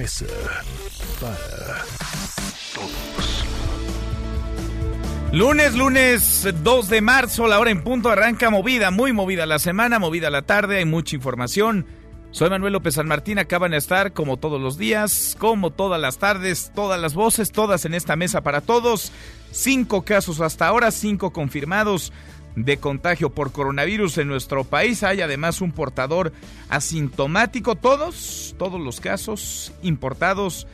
Mesa para Todos. Lunes, lunes 2 de marzo, la hora en punto arranca movida, muy movida la semana, movida la tarde, hay mucha información. Soy Manuel López San Martín, acaban de estar como todos los días, como todas las tardes, todas las voces, todas en esta mesa para todos. Cinco casos hasta ahora, cinco confirmados de contagio por coronavirus en nuestro país. Hay además un portador asintomático. Todos, todos los casos importados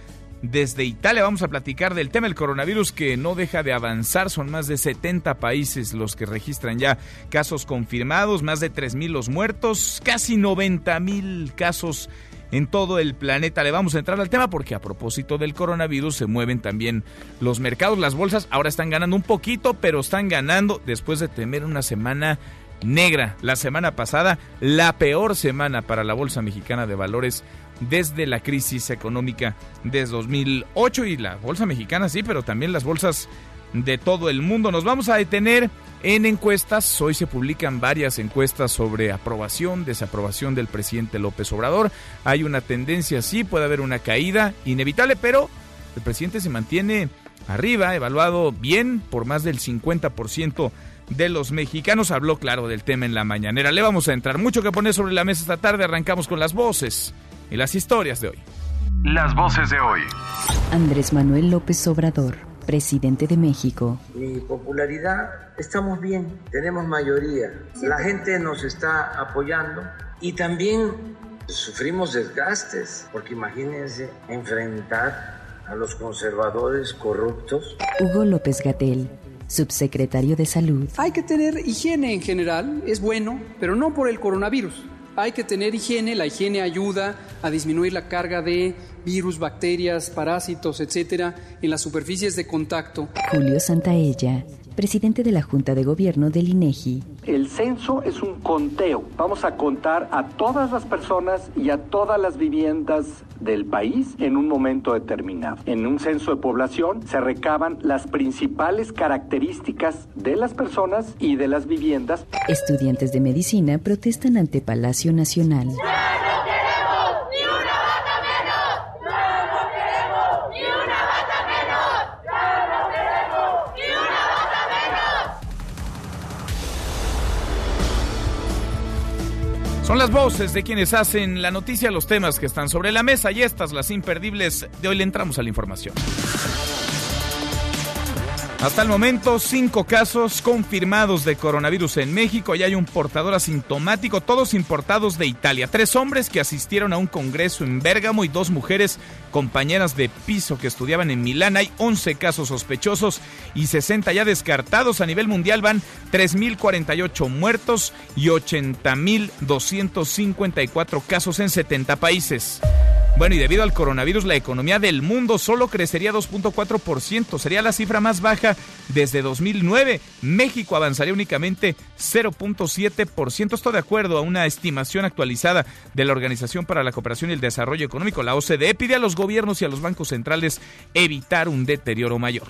desde Italia. Vamos a platicar del tema del coronavirus que no deja de avanzar. Son más de 70 países los que registran ya casos confirmados, más de 3.000 los muertos, casi 90.000 casos en todo el planeta. Le vamos a entrar al tema porque a propósito del coronavirus se mueven también los mercados, las bolsas. Ahora están ganando un poquito, pero están ganando después de temer una semana negra. La semana pasada, la peor semana para la Bolsa Mexicana de Valores desde la crisis económica de 2008 y la Bolsa Mexicana sí, pero también las bolsas de todo el mundo. Nos vamos a detener en encuestas. Hoy se publican varias encuestas sobre aprobación, desaprobación del presidente López Obrador. Hay una tendencia, sí, puede haber una caída inevitable, pero el presidente se mantiene arriba, evaluado bien por más del 50% de los mexicanos. Habló claro del tema en la mañanera. Le vamos a entrar mucho que poner sobre la mesa esta tarde. Arrancamos con las voces y las historias de hoy. Las voces de hoy. Andrés Manuel López Obrador, presidente de México. Mi popularidad, estamos bien, tenemos mayoría. La gente nos está apoyando y también sufrimos desgastes, porque imagínense enfrentar a los conservadores corruptos. Hugo López Gatel, subsecretario de Salud. Hay que tener higiene en general, es bueno, pero no por el coronavirus. Hay que tener higiene, la higiene ayuda a disminuir la carga de virus, bacterias, parásitos, etcétera, en las superficies de contacto. Julio Santaella, presidente de la Junta de Gobierno del INEGI. El censo es un conteo. Vamos a contar a todas las personas y a todas las viviendas del país en un momento determinado. En un censo de población se recaban las principales características de las personas y de las viviendas. Estudiantes de medicina protestan ante Palacio Nacional. Son las voces de quienes hacen la noticia, los temas que están sobre la mesa y estas, las imperdibles. De hoy le entramos a la información. Hasta el momento, cinco casos confirmados de coronavirus en México y hay un portador asintomático, todos importados de Italia. Tres hombres que asistieron a un congreso en Bérgamo y dos mujeres compañeras de piso que estudiaban en Milán. Hay 11 casos sospechosos y 60 ya descartados. A nivel mundial van 3.048 muertos y 80.254 casos en 70 países. Bueno, y debido al coronavirus, la economía del mundo solo crecería 2.4%. Sería la cifra más baja desde 2009. México avanzaría únicamente 0.7%. Esto de acuerdo a una estimación actualizada de la Organización para la Cooperación y el Desarrollo Económico, la OCDE, pide a los gobiernos y a los bancos centrales evitar un deterioro mayor.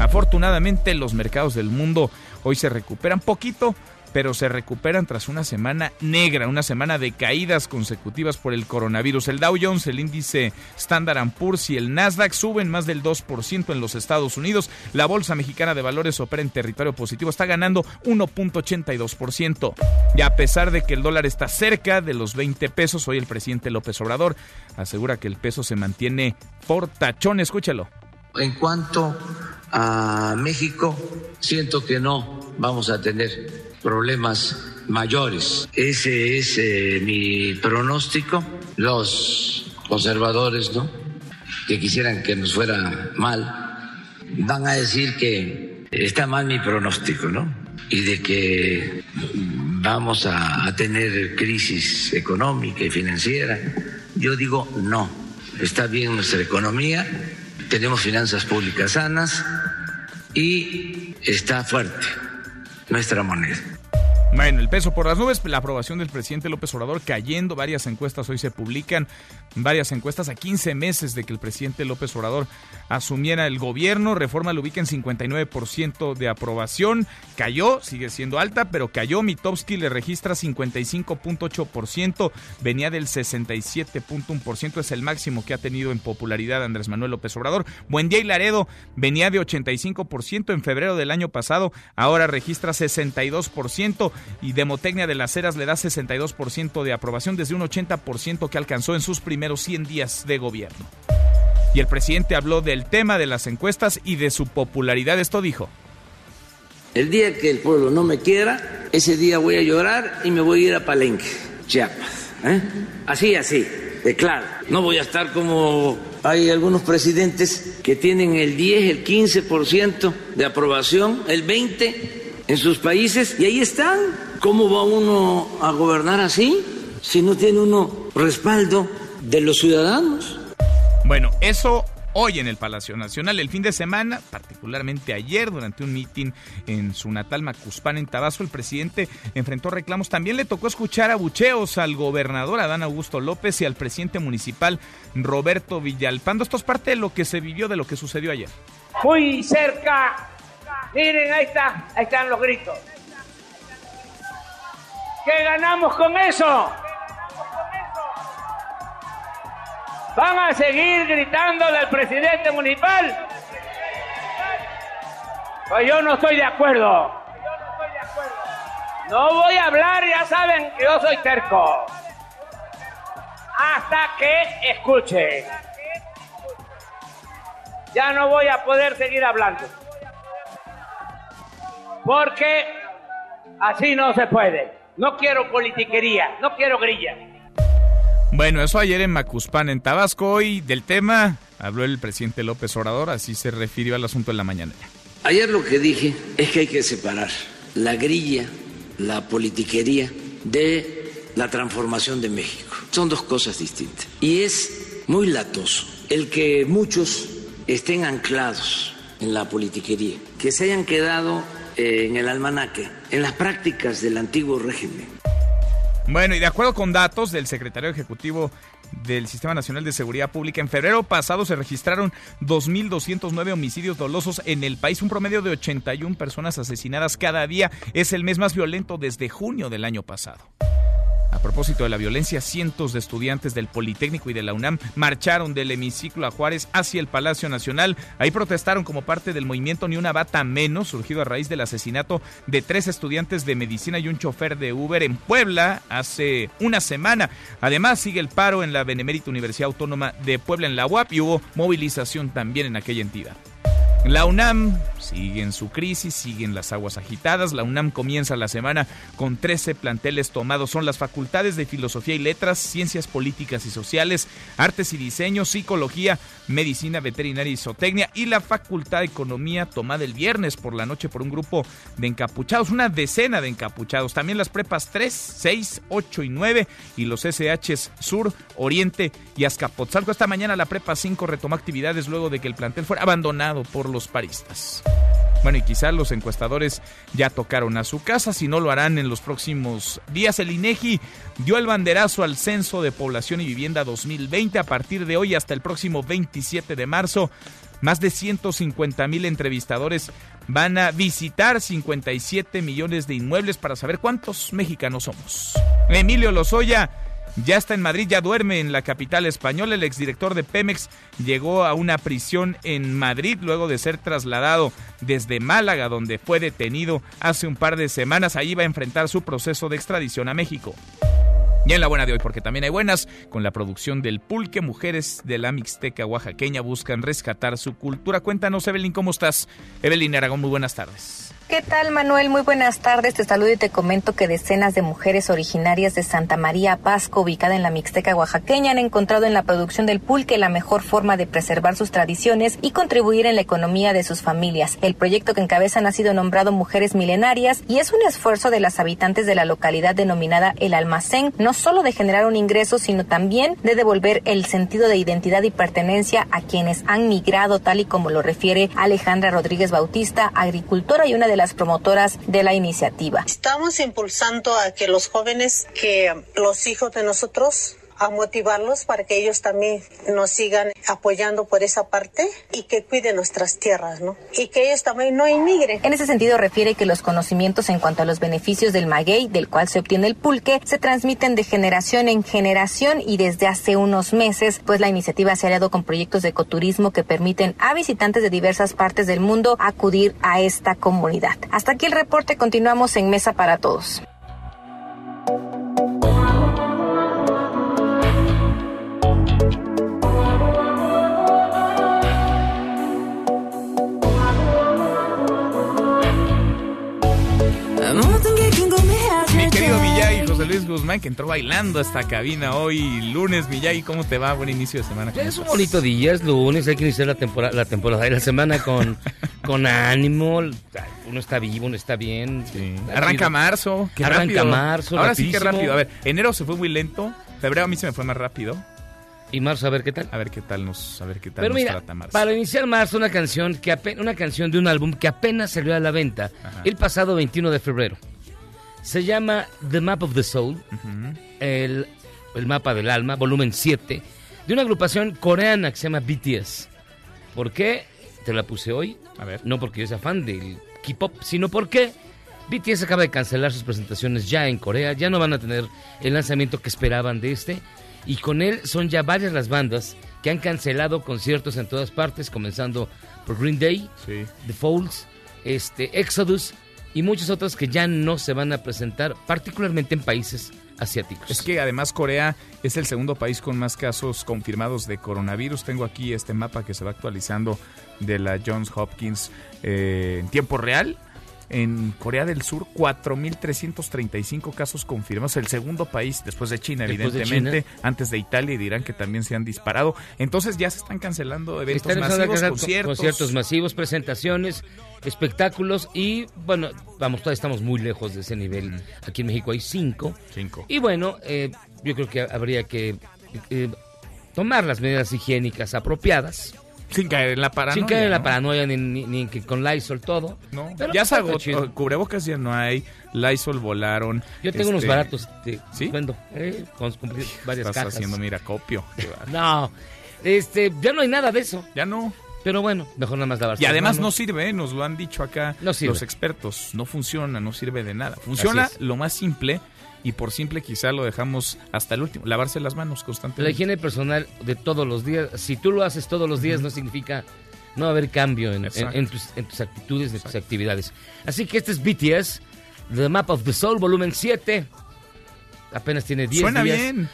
Afortunadamente, los mercados del mundo hoy se recuperan poquito pero se recuperan tras una semana negra, una semana de caídas consecutivas por el coronavirus. El Dow Jones, el índice Standard Poor's y el Nasdaq suben más del 2% en los Estados Unidos. La Bolsa Mexicana de Valores opera en territorio positivo, está ganando 1.82%. Y a pesar de que el dólar está cerca de los 20 pesos, hoy el presidente López Obrador asegura que el peso se mantiene por tachón. Escúchalo. En cuanto a México, siento que no vamos a tener problemas mayores. Ese es eh, mi pronóstico. Los conservadores, ¿no? Que quisieran que nos fuera mal, van a decir que está mal mi pronóstico, ¿no? Y de que vamos a, a tener crisis económica y financiera. Yo digo no. está bien nuestra economía, tenemos finanzas públicas sanas y está fuerte nuestra moneda. Bueno, el peso por las nubes, la aprobación del presidente López Obrador cayendo, varias encuestas hoy se publican, varias encuestas a 15 meses de que el presidente López Obrador asumiera el gobierno, Reforma lo ubica en 59% de aprobación, cayó, sigue siendo alta, pero cayó, Mitowski le registra 55.8%, venía del 67.1%, es el máximo que ha tenido en popularidad Andrés Manuel López Obrador, Buendía y Laredo venía de 85% en febrero del año pasado, ahora registra 62%, y Demotecnia de las Heras le da 62% de aprobación desde un 80% que alcanzó en sus primeros 100 días de gobierno. Y el presidente habló del tema de las encuestas y de su popularidad. Esto dijo. El día que el pueblo no me quiera, ese día voy a llorar y me voy a ir a Palenque, Chiapas. ¿eh? Así, así, de claro. No voy a estar como hay algunos presidentes que tienen el 10, el 15% de aprobación, el 20% en sus países y ahí están. ¿Cómo va uno a gobernar así si no tiene uno respaldo de los ciudadanos? Bueno, eso hoy en el Palacio Nacional. El fin de semana, particularmente ayer, durante un mitin en su natal Macuspán, en Tabasco, el presidente enfrentó reclamos. También le tocó escuchar abucheos al gobernador Adán Augusto López y al presidente municipal Roberto Villalpando. Esto es parte de lo que se vivió, de lo que sucedió ayer. Muy cerca Miren, ahí está, ahí están los gritos. ¿Qué ganamos con eso? ¿Van a seguir gritándole al presidente municipal? Pues yo no estoy de acuerdo. No voy a hablar, ya saben que yo soy terco. Hasta que escuche. Ya no voy a poder seguir hablando porque así no se puede. No quiero politiquería, no quiero grilla. Bueno, eso ayer en Macuspán, en Tabasco, y del tema habló el presidente López Obrador, así se refirió al asunto en la mañana. Ayer lo que dije es que hay que separar la grilla, la politiquería, de la transformación de México. Son dos cosas distintas. Y es muy latoso el que muchos estén anclados en la politiquería, que se hayan quedado en el almanaque, en las prácticas del antiguo régimen. Bueno, y de acuerdo con datos del secretario ejecutivo del Sistema Nacional de Seguridad Pública, en febrero pasado se registraron 2.209 homicidios dolosos en el país, un promedio de 81 personas asesinadas cada día. Es el mes más violento desde junio del año pasado. A propósito de la violencia, cientos de estudiantes del Politécnico y de la UNAM marcharon del hemiciclo a Juárez hacia el Palacio Nacional. Ahí protestaron como parte del movimiento Ni una bata menos, surgido a raíz del asesinato de tres estudiantes de medicina y un chofer de Uber en Puebla hace una semana. Además, sigue el paro en la Benemérita Universidad Autónoma de Puebla en la UAP y hubo movilización también en aquella entidad. La UNAM sigue en su crisis, siguen las aguas agitadas. La UNAM comienza la semana con 13 planteles tomados. Son las facultades de Filosofía y Letras, Ciencias Políticas y Sociales, Artes y Diseño, Psicología, Medicina Veterinaria y Zootecnia y la Facultad de Economía tomada el viernes por la noche por un grupo de encapuchados, una decena de encapuchados. También las prepas 3, 6, 8 y 9 y los SHs Sur, Oriente y Azcapotzalco. Esta mañana la prepa 5 retomó actividades luego de que el plantel fuera abandonado por los paristas. Bueno, y quizás los encuestadores ya tocaron a su casa, si no lo harán en los próximos días. El INEGI dio el banderazo al Censo de Población y Vivienda 2020 a partir de hoy hasta el próximo 27 de marzo. Más de 150 mil entrevistadores van a visitar 57 millones de inmuebles para saber cuántos mexicanos somos. Emilio Lozoya ya está en Madrid, ya duerme en la capital española. El exdirector de Pemex llegó a una prisión en Madrid luego de ser trasladado desde Málaga, donde fue detenido hace un par de semanas. Ahí va a enfrentar su proceso de extradición a México. Y en la buena de hoy, porque también hay buenas, con la producción del pulque, mujeres de la Mixteca oaxaqueña buscan rescatar su cultura. Cuéntanos, Evelyn, ¿cómo estás? Evelyn Aragón, muy buenas tardes. ¿Qué tal, Manuel? Muy buenas tardes. Te saludo y te comento que decenas de mujeres originarias de Santa María Pasco, ubicada en la Mixteca oaxaqueña, han encontrado en la producción del pulque la mejor forma de preservar sus tradiciones y contribuir en la economía de sus familias. El proyecto que encabezan ha sido nombrado Mujeres Milenarias y es un esfuerzo de las habitantes de la localidad denominada El Almacén, no solo de generar un ingreso, sino también de devolver el sentido de identidad y pertenencia a quienes han migrado, tal y como lo refiere Alejandra Rodríguez Bautista, agricultora y una de las las promotoras de la iniciativa. Estamos impulsando a que los jóvenes, que los hijos de nosotros a motivarlos para que ellos también nos sigan apoyando por esa parte y que cuiden nuestras tierras, ¿no? Y que ellos también no inmigren. En ese sentido refiere que los conocimientos en cuanto a los beneficios del maguey, del cual se obtiene el pulque, se transmiten de generación en generación y desde hace unos meses, pues la iniciativa se ha aliado con proyectos de ecoturismo que permiten a visitantes de diversas partes del mundo acudir a esta comunidad. Hasta aquí el reporte, continuamos en Mesa para Todos. Luis Guzmán, que entró bailando a esta cabina hoy, lunes. Miyagi, ¿cómo te va? Buen inicio de semana. Es un bonito día, es lunes, hay que iniciar la temporada, la temporada y la semana con, con ánimo. Uno está vivo, uno está bien. Arranca marzo. Qué Arranca marzo. Ahora sí que rápido. A ver, enero se fue muy lento. Febrero a mí se me fue más rápido. Y marzo, a ver qué tal. A ver qué tal nos, a ver qué tal Pero mira, trata marzo. Para iniciar marzo, una canción que una canción de un álbum que apenas salió a la venta el pasado 21 de febrero. Se llama The Map of the Soul, el, mapa del alma, volumen 7, de una agrupación coreana que se llama BTS. ¿Por qué? Te la puse hoy. A ver. No porque yo sea fan del K-pop, sino porque BTS acaba de cancelar sus presentaciones ya en Corea. Ya no van a tener el lanzamiento que esperaban de este. Y con él son ya varias las bandas que han cancelado conciertos en todas partes, comenzando por Green Day, The Folds, este, Exodus y muchos otros que ya no se van a presentar, particularmente en países asiáticos. Es que además Corea es el segundo país con más casos confirmados de coronavirus. Tengo aquí este mapa que se va actualizando de la Johns Hopkins eh, en tiempo real. En Corea del Sur, 4.335 casos confirmados. El segundo país, después de China, evidentemente, antes de Italia y dirán que también se han disparado. Entonces ya se están cancelando eventos masivos, conciertos. Conciertos masivos, presentaciones, espectáculos y, bueno, vamos, todavía estamos muy lejos de ese nivel. Aquí en México hay cinco. Cinco. Y bueno, eh, yo creo que habría que eh, tomar las medidas higiénicas apropiadas sin caer en la paranoia. Sin caer en la paranoia, ni, ni, con Lysol todo. No, ya se agotó. Cubrebocas ya no hay. Lysol volaron. Yo tengo unos este, baratos. ¿Sí? Vendo. Eh, con, varias Estás haciendo, mira, copio. no, este, ya no hay nada de eso. Ya no. Pero bueno, mejor nada más lavarse Y además no sirve, ¿eh? nos lo han dicho acá los expertos. No funciona, no sirve de nada. Funciona lo más simple y por simple quizá lo dejamos hasta el último, lavarse las manos constantemente. La higiene personal de todos los días, si tú lo haces todos los días no significa no haber cambio en, tus, actitudes, en tus actividades. Así que este es BTS, The Map of the Soul, volumen 7. Apenas tiene 10 días. Suena bien.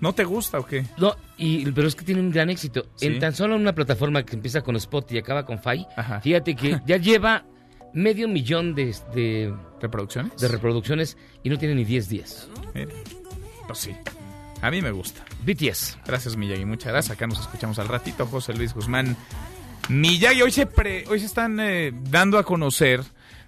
¿No te gusta o qué? No, y, pero es que tiene un gran éxito. En tan solo una plataforma que empieza con Spot y acaba con Fai, fíjate que ya lleva medio millón de, de, reproducciones. De reproducciones y no tiene ni 10 días. Pues sí. A mí me gusta. BTS. Gracias, Miyagi. Muchas gracias. Acá nos escuchamos al ratito. José Luis Guzmán. Miyagi, hoy se, hoy se están eh, dando a conocer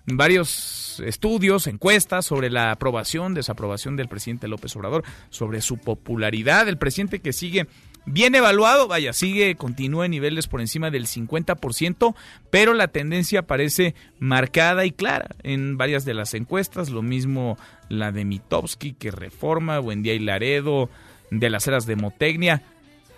varios estudios, encuestas sobre la aprobación, desaprobación del presidente López Obrador, sobre su popularidad. El presidente que sigue Bien evaluado, vaya, sigue, continúa en niveles por encima del 50%, pero la tendencia parece marcada y clara en varias de las encuestas, lo mismo la de Mitowski, que reforma, Buendía y Laredo, de las eras de Motecnia,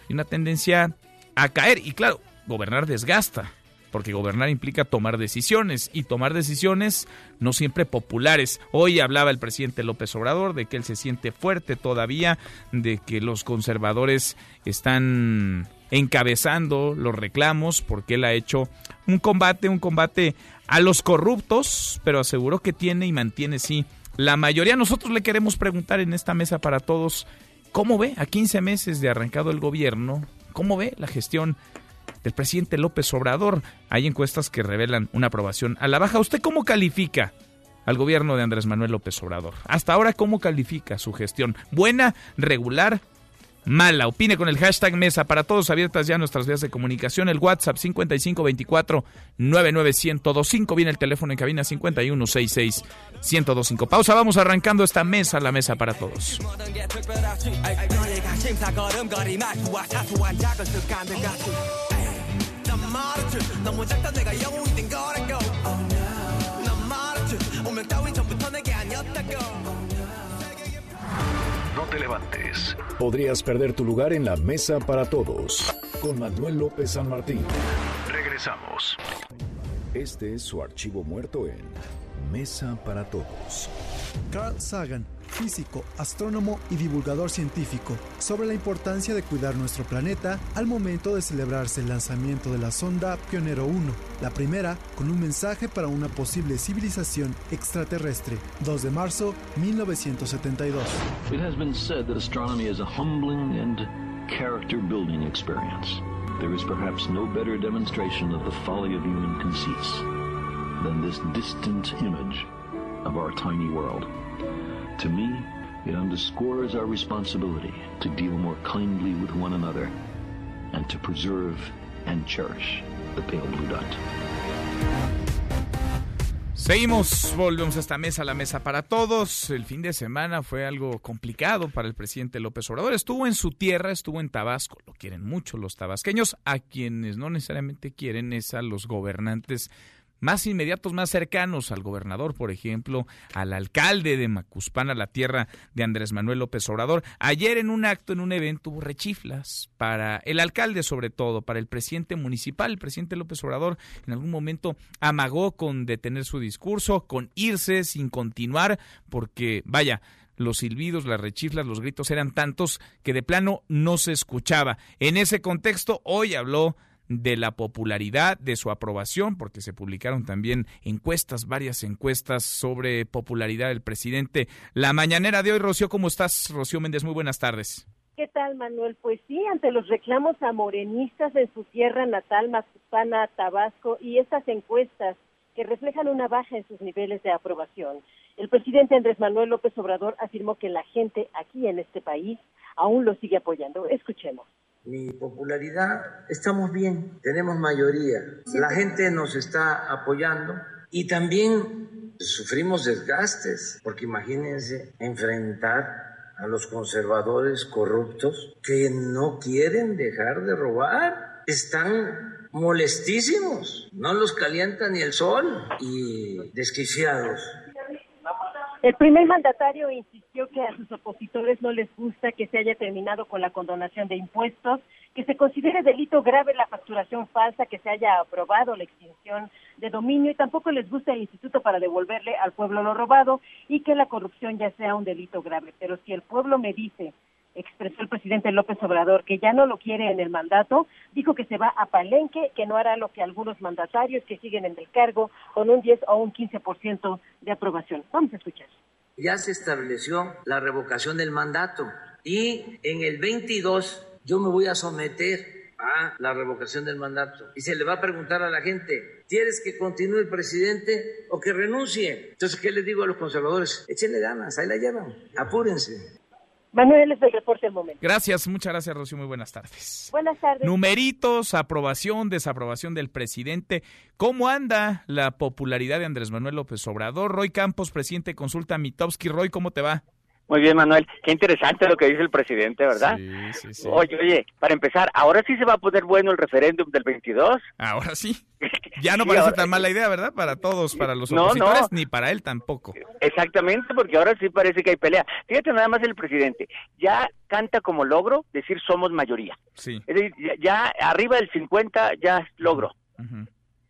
y una tendencia a caer, y claro, gobernar desgasta, porque gobernar implica tomar decisiones y tomar decisiones no siempre populares. Hoy hablaba el presidente López Obrador de que él se siente fuerte todavía, de que los conservadores están encabezando los reclamos porque él ha hecho un combate, un combate a los corruptos, pero aseguró que tiene y mantiene sí la mayoría. Nosotros le queremos preguntar en esta mesa para todos, ¿cómo ve a 15 meses de arrancado el gobierno? ¿Cómo ve la gestión del presidente López Obrador. Hay encuestas que revelan una aprobación a la baja. ¿Usted cómo califica al gobierno de Andrés Manuel López Obrador? Hasta ahora, ¿cómo califica su gestión? ¿Buena, regular, mala. Opine con el hashtag Mesa para todos abiertas ya nuestras vías de comunicación. El WhatsApp 5524 99125. Viene el teléfono en cabina 5166 1025. Pausa, vamos arrancando esta mesa, la mesa para todos. No te levantes. Podrías perder tu lugar en la mesa para todos. Con Manuel López San Martín. Regresamos. Este es su archivo muerto en Mesa para Todos. Carl Sagan, físico, astrónomo y divulgador científico, sobre la importancia de cuidar nuestro planeta al momento de celebrarse el lanzamiento de la sonda Pionero 1, la primera con un mensaje para una posible civilización extraterrestre, 2 de marzo 1972. It has been said that astronomy is a humbling and character building experience. There is perhaps no better demonstration of the folly of human conceits than this distant image of our tiny world. To me, it underscores our responsibility to deal more kindly with one another and to preserve and cherish the pale blue dot. Seguimos, volvemos a esta mesa, la mesa para todos. El fin de semana fue algo complicado para el presidente López Obrador. Estuvo en su tierra, estuvo en Tabasco. Lo quieren mucho los tabasqueños. A quienes no necesariamente quieren es a los gobernantes más inmediatos, más cercanos al gobernador, por ejemplo, al alcalde de Macuspana, la tierra de Andrés Manuel López Obrador. Ayer en un acto, en un evento, hubo rechiflas para el alcalde sobre todo, para el presidente municipal. El presidente López Obrador en algún momento amagó con detener su discurso, con irse sin continuar, porque, vaya, los silbidos, las rechiflas, los gritos eran tantos que de plano no se escuchaba. En ese contexto, hoy habló de la popularidad, de su aprobación, porque se publicaron también encuestas, varias encuestas sobre popularidad del presidente. La mañanera de hoy, Rocío, ¿cómo estás? Rocío Méndez, muy buenas tardes. ¿Qué tal, Manuel? Pues sí, ante los reclamos a morenistas en su tierra natal, Macuspana, Tabasco, y estas encuestas que reflejan una baja en sus niveles de aprobación. El presidente Andrés Manuel López Obrador afirmó que la gente aquí en este país aún lo sigue apoyando. Escuchemos mi popularidad, estamos bien, tenemos mayoría, la gente nos está apoyando y también sufrimos desgastes, porque imagínense enfrentar a los conservadores corruptos que no quieren dejar de robar, están molestísimos, no los calienta ni el sol y desquiciados. El primer mandatario insistió que a sus opositores no les gusta que se haya terminado con la condonación de impuestos, que se considere delito grave la facturación falsa, que se haya aprobado la extinción de dominio y tampoco les gusta el instituto para devolverle al pueblo lo robado y que la corrupción ya sea un delito grave. Pero si el pueblo me dice expresó el presidente López Obrador que ya no lo quiere en el mandato, dijo que se va a Palenque, que no hará lo que algunos mandatarios que siguen en el cargo con un 10 o un 15% de aprobación. Vamos a escuchar. Ya se estableció la revocación del mandato y en el 22 yo me voy a someter a la revocación del mandato y se le va a preguntar a la gente, ¿quieres que continúe el presidente o que renuncie? Entonces, ¿qué les digo a los conservadores? Échenle ganas, ahí la llevan, apúrense. Manuel, es el reporte del momento. Gracias, muchas gracias, Rocío. Muy buenas tardes. Buenas tardes. Numeritos, aprobación, desaprobación del presidente. ¿Cómo anda la popularidad de Andrés Manuel López Obrador? Roy Campos, presidente, consulta Mitowski. Roy, ¿cómo te va? Muy bien, Manuel. Qué interesante lo que dice el presidente, ¿verdad? Sí, sí, sí. Oye, oye, para empezar, ¿ahora sí se va a poner bueno el referéndum del 22? Ahora sí. Ya no parece ahora- tan mala idea, ¿verdad? Para todos, para los No, opositores, no. ni para él tampoco. Exactamente, porque ahora sí parece que hay pelea. Fíjate nada más el presidente. Ya canta como logro decir somos mayoría. Sí. Es decir, ya, ya arriba del 50 ya es logro.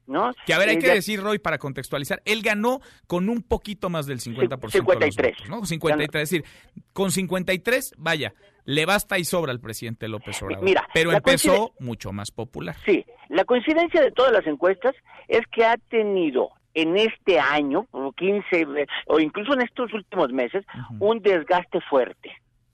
¿No? Que a ver, hay Eh, que decir, Roy, para contextualizar, él ganó con un poquito más del 50% de los 53. votos, ¿no? 53, es decir, con 53, vaya, le basta y sobra al presidente López Obrador. Mira, pero empezó mucho más popular. Sí, la coincidencia de todas las encuestas es que ha tenido en este año, o 15, eh, o incluso en estos últimos meses, un desgaste fuerte.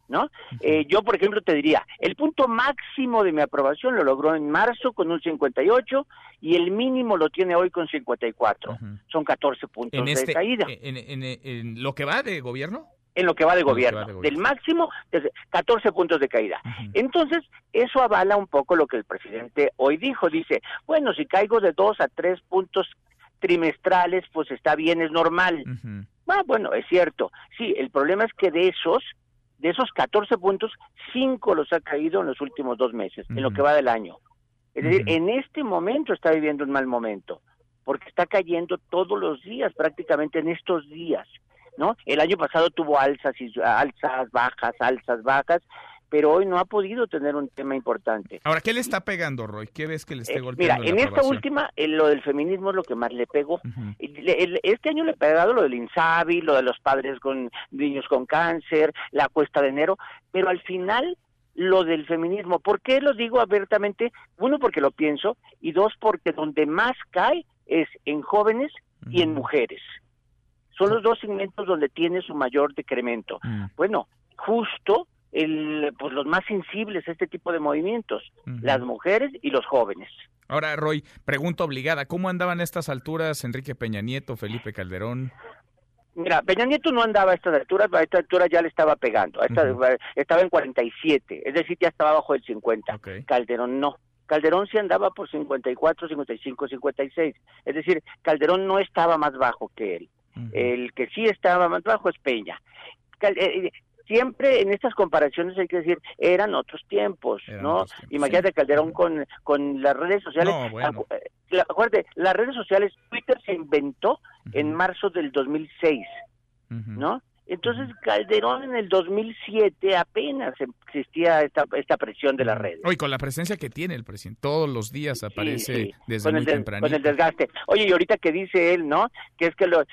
¿No? Eh, yo, por ejemplo, te diría, el punto máximo de mi aprobación lo logró en marzo con un 58 y el mínimo lo tiene hoy con 54. Son 14 puntos en de este, caída. En, en- en lo que va de gobierno? En lo que va de gobierno. va de gobierno. Del máximo, desde 14 puntos de caída. Entonces, eso avala un poco lo que el presidente hoy dijo. Dice, bueno, si caigo de 2 a 3 puntos trimestrales, pues está bien, es normal. Ah, bueno, es cierto. Sí, el problema es que de esos, de esos 14 puntos, 5 los ha caído en los últimos dos meses, en lo que va del año. Es decir, en este momento está viviendo un mal momento, porque está cayendo todos los días, prácticamente en estos días, ¿no? El año pasado tuvo alzas y alzas, bajas, alzas, bajas, pero hoy no ha podido tener un tema importante. Ahora, ¿qué le está pegando, Roy? ¿Qué ves que le esté Eh, golpeando Mira, la en esta aprobación? última, eh, lo del feminismo es lo que más le pegó. El- el- este año le ha pegado lo del INSABI, lo de los padres con niños con cáncer, la cuesta de enero, pero al final lo del feminismo. ¿Por qué lo digo abiertamente? Uno, porque lo pienso, y dos, porque donde más cae es en jóvenes y en mujeres. Son los dos segmentos donde tiene su mayor decremento. Bueno, justo el, pues los más sensibles a este tipo de movimientos, las mujeres y los jóvenes. Ahora, Roy, pregunta obligada, ¿cómo andaban a estas alturas Enrique Peña Nieto, Felipe Calderón? Mira, Peña Nieto no andaba a estas alturas, a esta altura ya le estaba pegando, a esta- estaba en 47, es decir, ya estaba bajo el 50. Calderón no. Calderón sí andaba por 54, 55, 56. Es decir, Calderón no estaba más bajo que él. El que sí estaba más bajo es Peña. Siempre en estas comparaciones hay que decir, eran otros tiempos, ¿no? Imagínate Calderón con, con las redes sociales. No, bueno. Eh, la- acuérdate, las redes sociales, Twitter se inventó en marzo del 2006, ¿no? Entonces Calderón en el 2007 apenas existía esta, esta presión de las redes. Hoy con la presencia que tiene el presidente, todos los días aparece Sí, sí, desde con muy el, temprano. con el desgaste. Oye, y ahorita que dice él, ¿no? Que es que lo-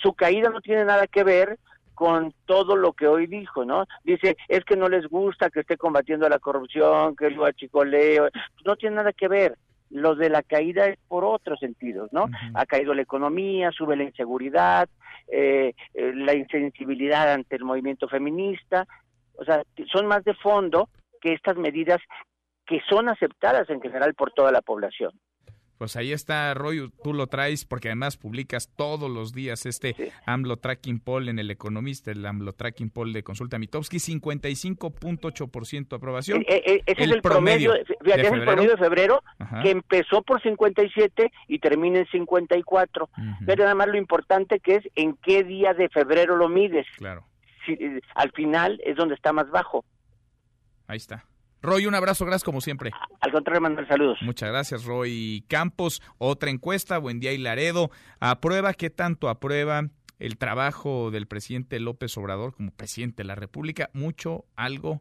su caída no tiene nada que ver con todo lo que hoy dijo, ¿no? Dice, es que no les gusta que esté combatiendo la corrupción, que el guachicoleo, no tiene nada que ver. Lo de la caída es por otros sentidos, ¿no? Ha caído la economía, sube la inseguridad, eh, eh, la insensibilidad ante el movimiento feminista, o sea, son más de fondo que estas medidas que son aceptadas en general por toda la población. Pues ahí está, Roy, tú lo traes porque además publicas todos los días este AMLO Tracking Poll en El Economista, el AMLO Tracking Poll de Consulta Mitowski, 55.8% aprobación. Eh, eh, ese es el promedio, fíjate, es el promedio de febrero Ajá. que empezó por 57 y termina en 54. Pero nada más lo importante que es en qué día de febrero lo mides. Claro. Si, eh, al final es donde está más bajo. Ahí está. Roy, un abrazo, gracias como siempre. Al contrario, Manuel, saludos. Muchas gracias, Roy Campos. Otra encuesta, Buen Día y Laredo. ¿Aprueba qué tanto aprueba el trabajo del presidente López Obrador como presidente de la República? Mucho, algo.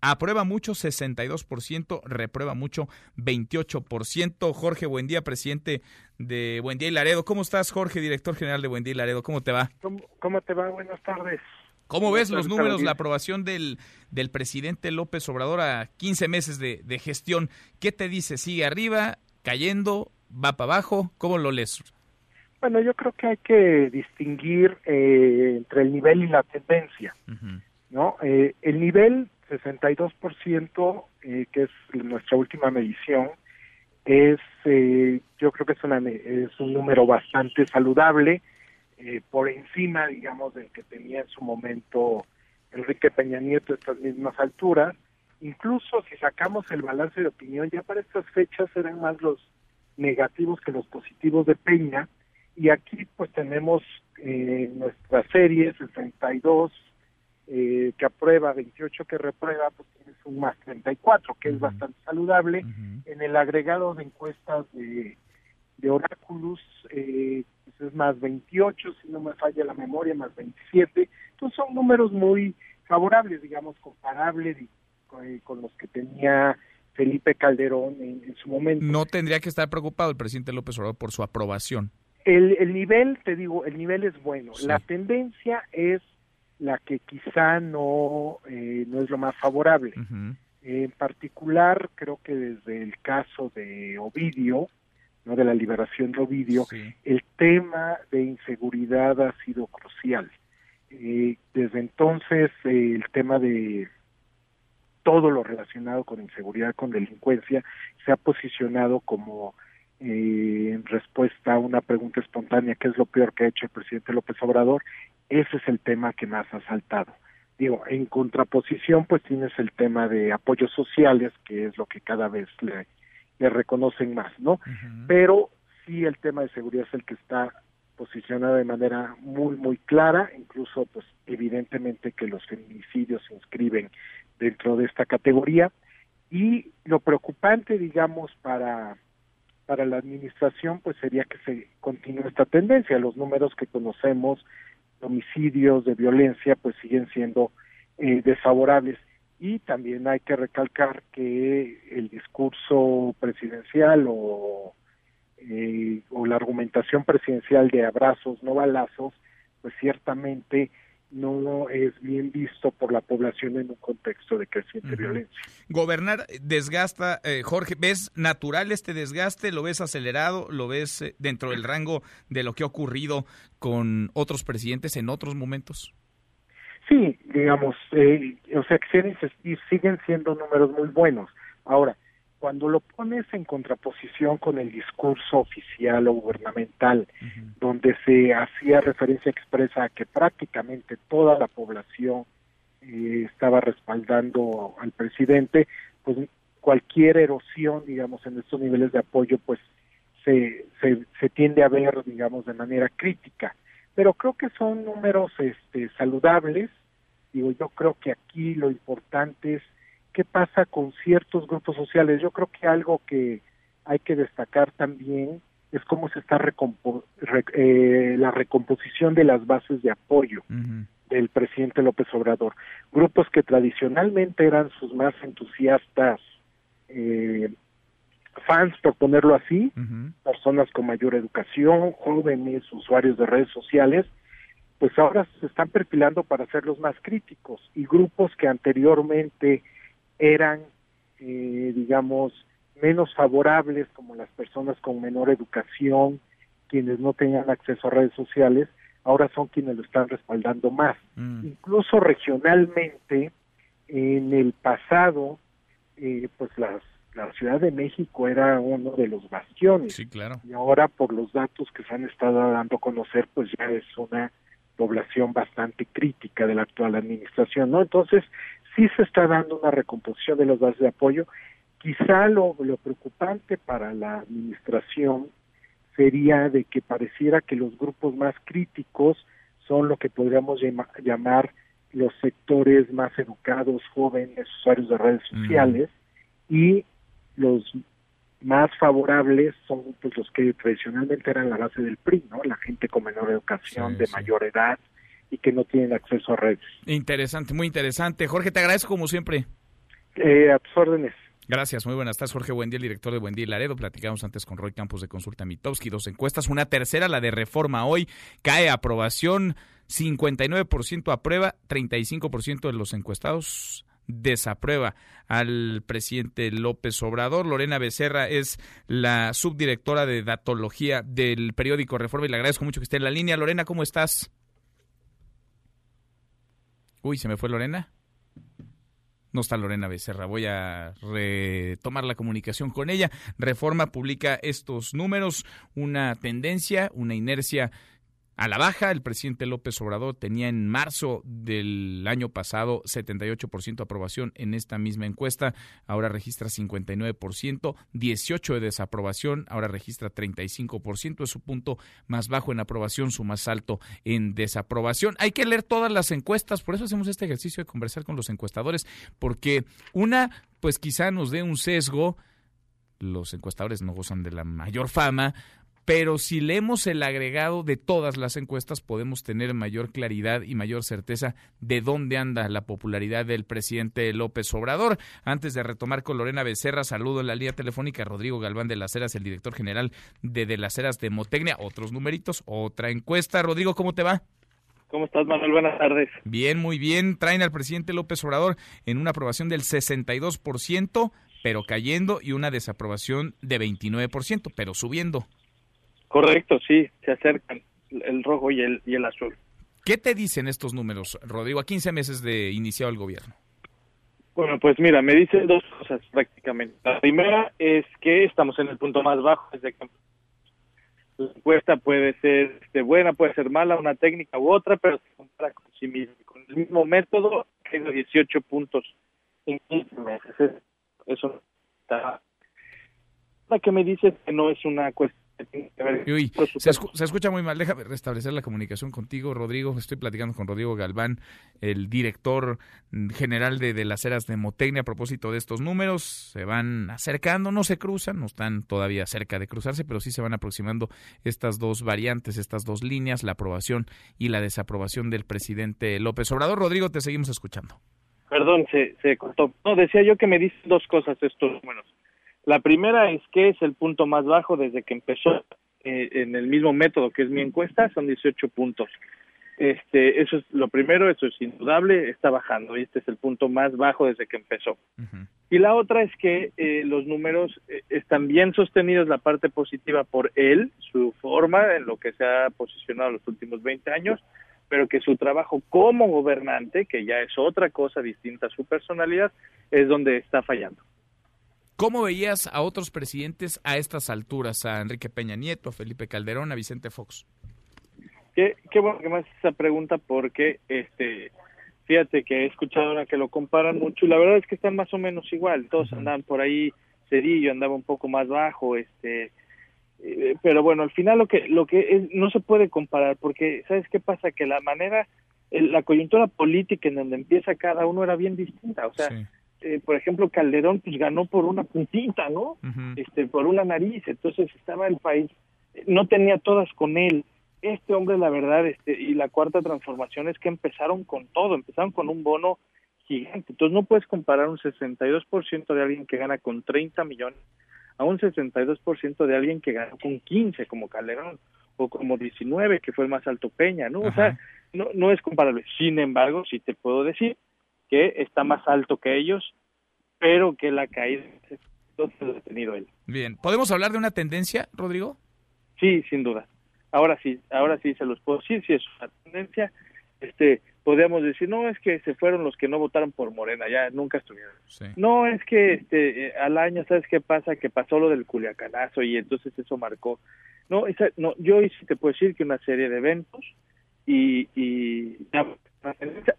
Aprueba mucho, 62%, reprueba mucho, 28%. Jorge Buendía, presidente de Buen Día y Laredo. ¿Cómo estás, Jorge, director general de Buen Día y Laredo? ¿Cómo te va? ¿Cómo, cómo te va? Buenas tardes. ¿Cómo ves los números, la aprobación del, del presidente López Obrador a 15 meses de, de gestión? ¿Qué te dice? ¿Sigue arriba, cayendo, va para abajo? ¿Cómo lo lees? Bueno, yo creo que hay que distinguir eh, entre el nivel y la tendencia, ¿no? Eh, el nivel 62%, eh, que es nuestra última medición, es, eh, yo creo que es, una, es un número bastante saludable, eh, por encima, digamos, del que tenía en su momento Enrique Peña Nieto a estas mismas alturas. Incluso si sacamos el balance de opinión, ya para estas fechas eran más los negativos que los positivos de Peña. Y aquí pues tenemos eh, nuestra serie 62 eh, que aprueba, 28 que reprueba, pues tienes un más 34, que es bastante saludable. En el agregado de encuestas de, de Oráculos, eh, pues es más 28, si no me falla la memoria, más 27. Entonces son números muy favorables, digamos, comparables y- con, los que tenía Felipe Calderón en, en su momento. No tendría que estar preocupado el presidente López Obrador por su aprobación. El, el nivel, te digo, el nivel es bueno. La tendencia es la que quizá no, eh, no es lo más favorable. En particular, creo que desde el caso de Ovidio, no de la liberación de Ovidio, el tema de inseguridad ha sido crucial. Eh, desde entonces, eh, el tema de todo lo relacionado con inseguridad, con delincuencia, se ha posicionado como eh, en respuesta a una pregunta espontánea, ¿qué es lo peor que ha hecho el presidente López Obrador? Ese es el tema que más ha saltado. Digo, en contraposición, pues tienes el tema de apoyos sociales, que es lo que cada vez le, le reconocen más, ¿no? Pero sí el tema de seguridad es el que está posicionado de manera muy, muy clara, incluso, pues, evidentemente que los feminicidios se inscriben dentro de esta categoría. Y lo preocupante, digamos, para para la administración pues sería que se continúe esta tendencia. Los números que conocemos, homicidios, de violencia, pues siguen siendo eh, desfavorables. Y también hay que recalcar que el discurso presidencial o, eh, o la argumentación presidencial de abrazos, no balazos, pues ciertamente no es bien visto por la población en un contexto de creciente violencia. Gobernar desgasta, eh, Jorge, ¿ves natural este desgaste? ¿Lo ves acelerado? ¿Lo ves eh, dentro del rango de lo que ha ocurrido con otros presidentes en otros momentos? Sí, digamos, eh, o sea, que siguen siendo números muy buenos. Ahora, cuando lo pones en contraposición con el discurso oficial o gubernamental, donde se hacía referencia expresa a que prácticamente toda la población eh, estaba respaldando al presidente, pues cualquier erosión, digamos, en estos niveles de apoyo, pues se, se, se tiende a ver, digamos, de manera crítica. Pero creo que son números este, saludables. Digo, yo creo que aquí lo importante es qué pasa con ciertos grupos sociales. Yo creo que algo que hay que destacar también es cómo se está eh, la recomposición de las bases de apoyo del presidente López Obrador. Grupos que tradicionalmente eran sus más entusiastas eh, fans, por ponerlo así, personas con mayor educación, jóvenes, usuarios de redes sociales, pues ahora se están perfilando para ser los más críticos y grupos que anteriormente eran, eh, digamos, menos favorables, como las personas con menor educación, quienes no tenían acceso a redes sociales, ahora son quienes lo están respaldando más. Mm. Incluso regionalmente, en el pasado, eh, pues las, la Ciudad de México era uno de los bastiones. Sí, claro. Y ahora, por los datos que se han estado dando a conocer, pues ya es una población bastante crítica de la actual administración, ¿no? Entonces, sí se está dando una recomposición de las bases de apoyo. Quizá lo, lo preocupante para la administración sería de que pareciera que los grupos más críticos son lo que podríamos llamar los sectores más educados, jóvenes, usuarios de redes sociales, y los más favorables son pues, los que tradicionalmente eran la base del PRI, ¿no? La gente con menor educación, de mayor edad, y que no tienen acceso a redes. Interesante, muy interesante. Jorge, te agradezco como siempre. Eh, a tus órdenes. Gracias, muy buenas tardes. Jorge Buendía, el director de Buendía y Laredo. Platicamos antes con Roy Campos de Consulta Mitowski. Dos encuestas, una tercera, la de reforma hoy. Cae aprobación, 59% aprueba, 35% de los encuestados desaprueba al presidente López Obrador. Lorena Becerra es la subdirectora de datología del periódico Reforma y le agradezco mucho que esté en la línea. Lorena, ¿cómo estás? Uy, se me fue Lorena. No está Lorena Becerra. Voy a retomar la comunicación con ella. Reforma publica estos números, una tendencia, una inercia a la baja. El presidente López Obrador tenía en marzo del año pasado 78% de aprobación en esta misma encuesta, ahora registra 59%, 18 de desaprobación, ahora registra 35%, es su punto más bajo en aprobación, su más alto en desaprobación. Hay que leer todas las encuestas, por eso hacemos este ejercicio de conversar con los encuestadores, porque una, pues quizá nos dé un sesgo, los encuestadores no gozan de la mayor fama, pero si leemos el agregado de todas las encuestas podemos tener mayor claridad y mayor certeza de dónde anda la popularidad del presidente López Obrador. Antes de retomar con Lorena Becerra, saludo en la línea telefónica a Rodrigo Galván de las Heras, el director general de De las Heras de Motecnia. Otros numeritos, otra encuesta. Rodrigo, ¿cómo te va? ¿Cómo estás, Manuel? Buenas tardes. Bien, muy bien. Traen al presidente López Obrador en una aprobación del 62%, pero cayendo, y una desaprobación de 29%, pero subiendo. Correcto, sí, se acercan el rojo y el, y el azul. ¿Qué te dicen estos números, Rodrigo, a 15 meses de iniciado el gobierno? Bueno, pues mira, me dicen dos cosas prácticamente. La primera es que estamos en el punto más bajo desde que la encuesta puede ser este, buena, puede ser mala, una técnica u otra, pero se compara con sí mismo. Con el mismo método, que 18 puntos en 15 meses. Eso está. La que me dice que no es una cuestión Uy, se, se, escucha muy mal. Déjame restablecer la comunicación contigo, Rodrigo. Estoy platicando con Rodrigo Galván, el director general de, de las eras de Motecnia, a propósito de estos números. Se van acercando, no se cruzan, no están todavía cerca de cruzarse, pero sí se van aproximando estas dos variantes, estas dos líneas, la aprobación y la desaprobación del presidente López Obrador. Rodrigo, te seguimos escuchando. Perdón, se, se cortó. No, decía yo que me dicen dos cosas estos números. La primera es que es el punto más bajo desde que empezó eh, en el mismo método que es mi encuesta, son 18 puntos. Este, eso es lo primero, eso es indudable, está bajando y este es el punto más bajo desde que empezó. Y la otra es que eh, los números eh, están bien sostenidos, la parte positiva por él, su forma en lo que se ha posicionado los últimos 20 años, pero que su trabajo como gobernante, que ya es otra cosa distinta a su personalidad, es donde está fallando. ¿Cómo veías a otros presidentes a estas alturas? A Enrique Peña Nieto, a Felipe Calderón, a Vicente Fox. Qué, qué bueno que me haces esa pregunta porque, este, fíjate que he escuchado ahora que lo comparan mucho y la verdad es que están más o menos igual. Todos andaban por ahí, Cedillo andaba un poco más bajo, este, eh, pero bueno, al final lo que lo que es, no se puede comparar porque sabes qué pasa que la manera la coyuntura política en donde empieza cada uno era bien distinta, o sea, eh, por ejemplo, Calderón pues ganó por una puntita, ¿no? Este, por una nariz, entonces estaba el país, no tenía todas con él. Este hombre, la verdad, este, y la cuarta transformación es que empezaron con todo, empezaron con un bono gigante. Entonces no puedes comparar un 62% de alguien que gana con 30 millones a un 62% de alguien que ganó con 15 como Calderón o como 19 que fue el más alto Peña, ¿no? O sea, no, no es comparable. Sin embargo, sí te puedo decir que está más alto que ellos, pero que la caída se ha tenido él. Bien, ¿podemos hablar de una tendencia, Rodrigo? Sí, sin duda. Ahora sí, ahora sí se los puedo decir, si es una tendencia, este, podríamos decir, no, es que se fueron los que no votaron por Morena, ya nunca estuvieron. No, es que este, eh, al año, ¿sabes qué pasa? Que pasó lo del culiacanazo y entonces eso marcó. No, esa, no yo sí te puedo decir que una serie de eventos y, y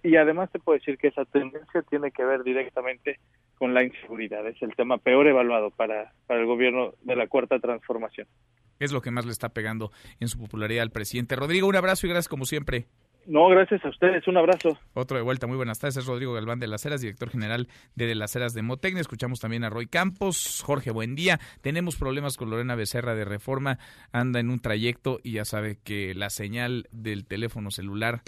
y además te puedo decir que esa tendencia tiene que ver directamente con la inseguridad. Es el tema peor evaluado para, para el gobierno de la cuarta transformación. Es lo que más le está pegando en su popularidad al presidente. Rodrigo, un abrazo y gracias como siempre. No, gracias a ustedes, un abrazo. Otro de vuelta, muy buenas tardes, es Rodrigo Galván de las Heras, director general de De las Heras de Motecnia. Escuchamos también a Roy Campos, Jorge, buen día. Tenemos problemas con Lorena Becerra de Reforma, anda en un trayecto y ya sabe que la señal del teléfono celular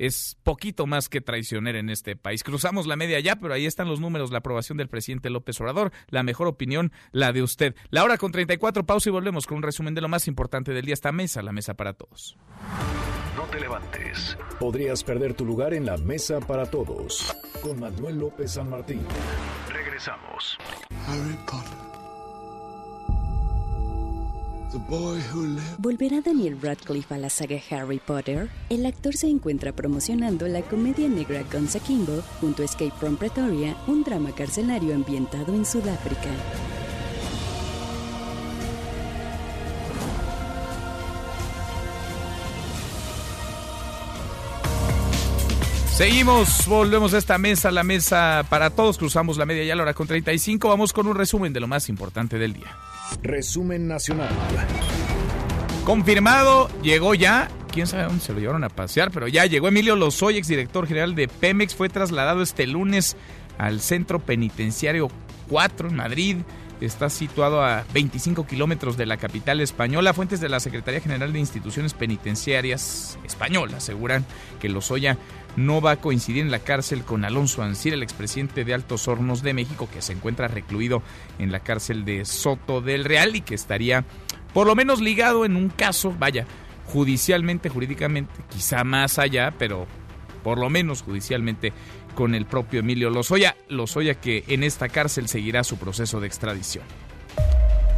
es poquito más que traicionera en este país. Cruzamos la media ya, pero ahí están los números, la aprobación del presidente López Obrador, la mejor opinión, la de usted. La hora con 34, pausa y volvemos con un resumen de lo más importante del día. Esta mesa, la mesa para todos. No te levantes. Podrías perder tu lugar en la mesa para todos. Con Manuel López San Martín. Regresamos. Harry Potter. ¿Volverá Daniel Radcliffe a la saga Harry Potter? El actor se encuentra promocionando la comedia negra Guns Akimbo junto a Escape from Pretoria, un drama carcelario ambientado en Sudáfrica. Seguimos, volvemos a esta mesa, la mesa para todos, cruzamos la media ya a la hora con 35, vamos con un resumen de lo más importante del día. Resumen nacional. Confirmado, llegó ya. Quién sabe dónde se lo llevaron a pasear, pero ya llegó Emilio Lozoya, exdirector general de Pemex. Fue trasladado este lunes al centro penitenciario 4 en Madrid. Está situado a 25 kilómetros de la capital española. Fuentes de la Secretaría General de Instituciones Penitenciarias Española aseguran que Lozoya no va a coincidir en la cárcel con Alonso Ancir, el expresidente de Altos Hornos de México, que se encuentra recluido en la cárcel de Soto del Real y que estaría por lo menos ligado en un caso, vaya, judicialmente, jurídicamente, quizá más allá, pero por lo menos judicialmente con el propio Emilio Lozoya. Lozoya que en esta cárcel seguirá su proceso de extradición.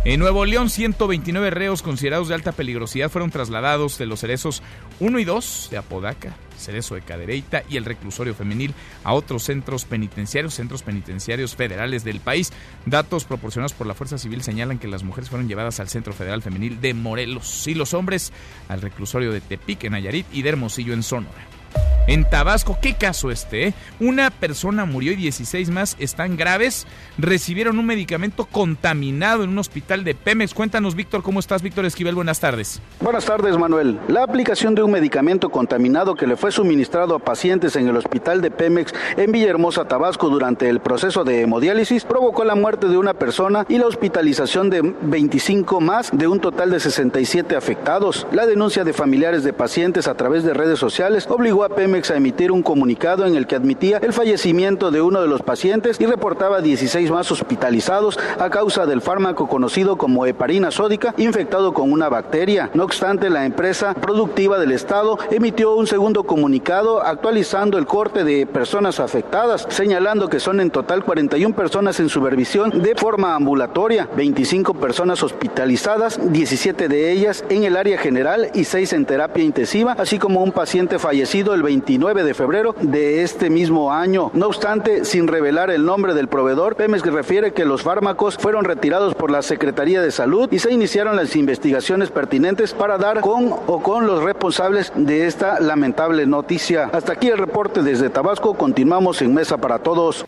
En Nuevo León, 129 reos considerados de alta peligrosidad fueron trasladados de los cerezos 1 y 2 de Apodaca, Cerezo de Cadereyta y el reclusorio femenil a otros centros penitenciarios, centros penitenciarios federales del país. Datos proporcionados por la Fuerza Civil señalan que las mujeres fueron llevadas al Centro Federal Femenil de Morelos y los hombres al reclusorio de Tepic en Nayarit y de Hermosillo en Sonora. En Tabasco, ¿qué caso este? Eh? Una persona murió y 16 más están graves. Recibieron un medicamento contaminado en un hospital de Pemex. Cuéntanos, Víctor, ¿cómo estás? Víctor Esquivel, buenas tardes. Buenas tardes, Manuel. La aplicación de un medicamento contaminado que le fue suministrado a pacientes en el hospital de Pemex en Villahermosa, Tabasco, durante el proceso de hemodiálisis provocó la muerte de una persona y la hospitalización de 25 más, de un total de 67 afectados. La denuncia de familiares de pacientes a través de redes sociales obligó a Pemex a emitir un comunicado en el que admitía el fallecimiento de uno de los pacientes y reportaba 16 más hospitalizados a causa del fármaco conocido como heparina sódica infectado con una bacteria. No obstante, la empresa productiva del Estado emitió un segundo comunicado actualizando el corte de personas afectadas, señalando que son en total 41 personas en supervisión de forma ambulatoria, 25 personas hospitalizadas, 17 de ellas en el área general y 6 en terapia intensiva, así como un paciente fallecido el 20 29 de febrero de este mismo año. No obstante, sin revelar el nombre del proveedor, Pemex refiere que los fármacos fueron retirados por la Secretaría de Salud y se iniciaron las investigaciones pertinentes para dar con o con los responsables de esta lamentable noticia. Hasta aquí el reporte desde Tabasco. Continuamos en Mesa para Todos.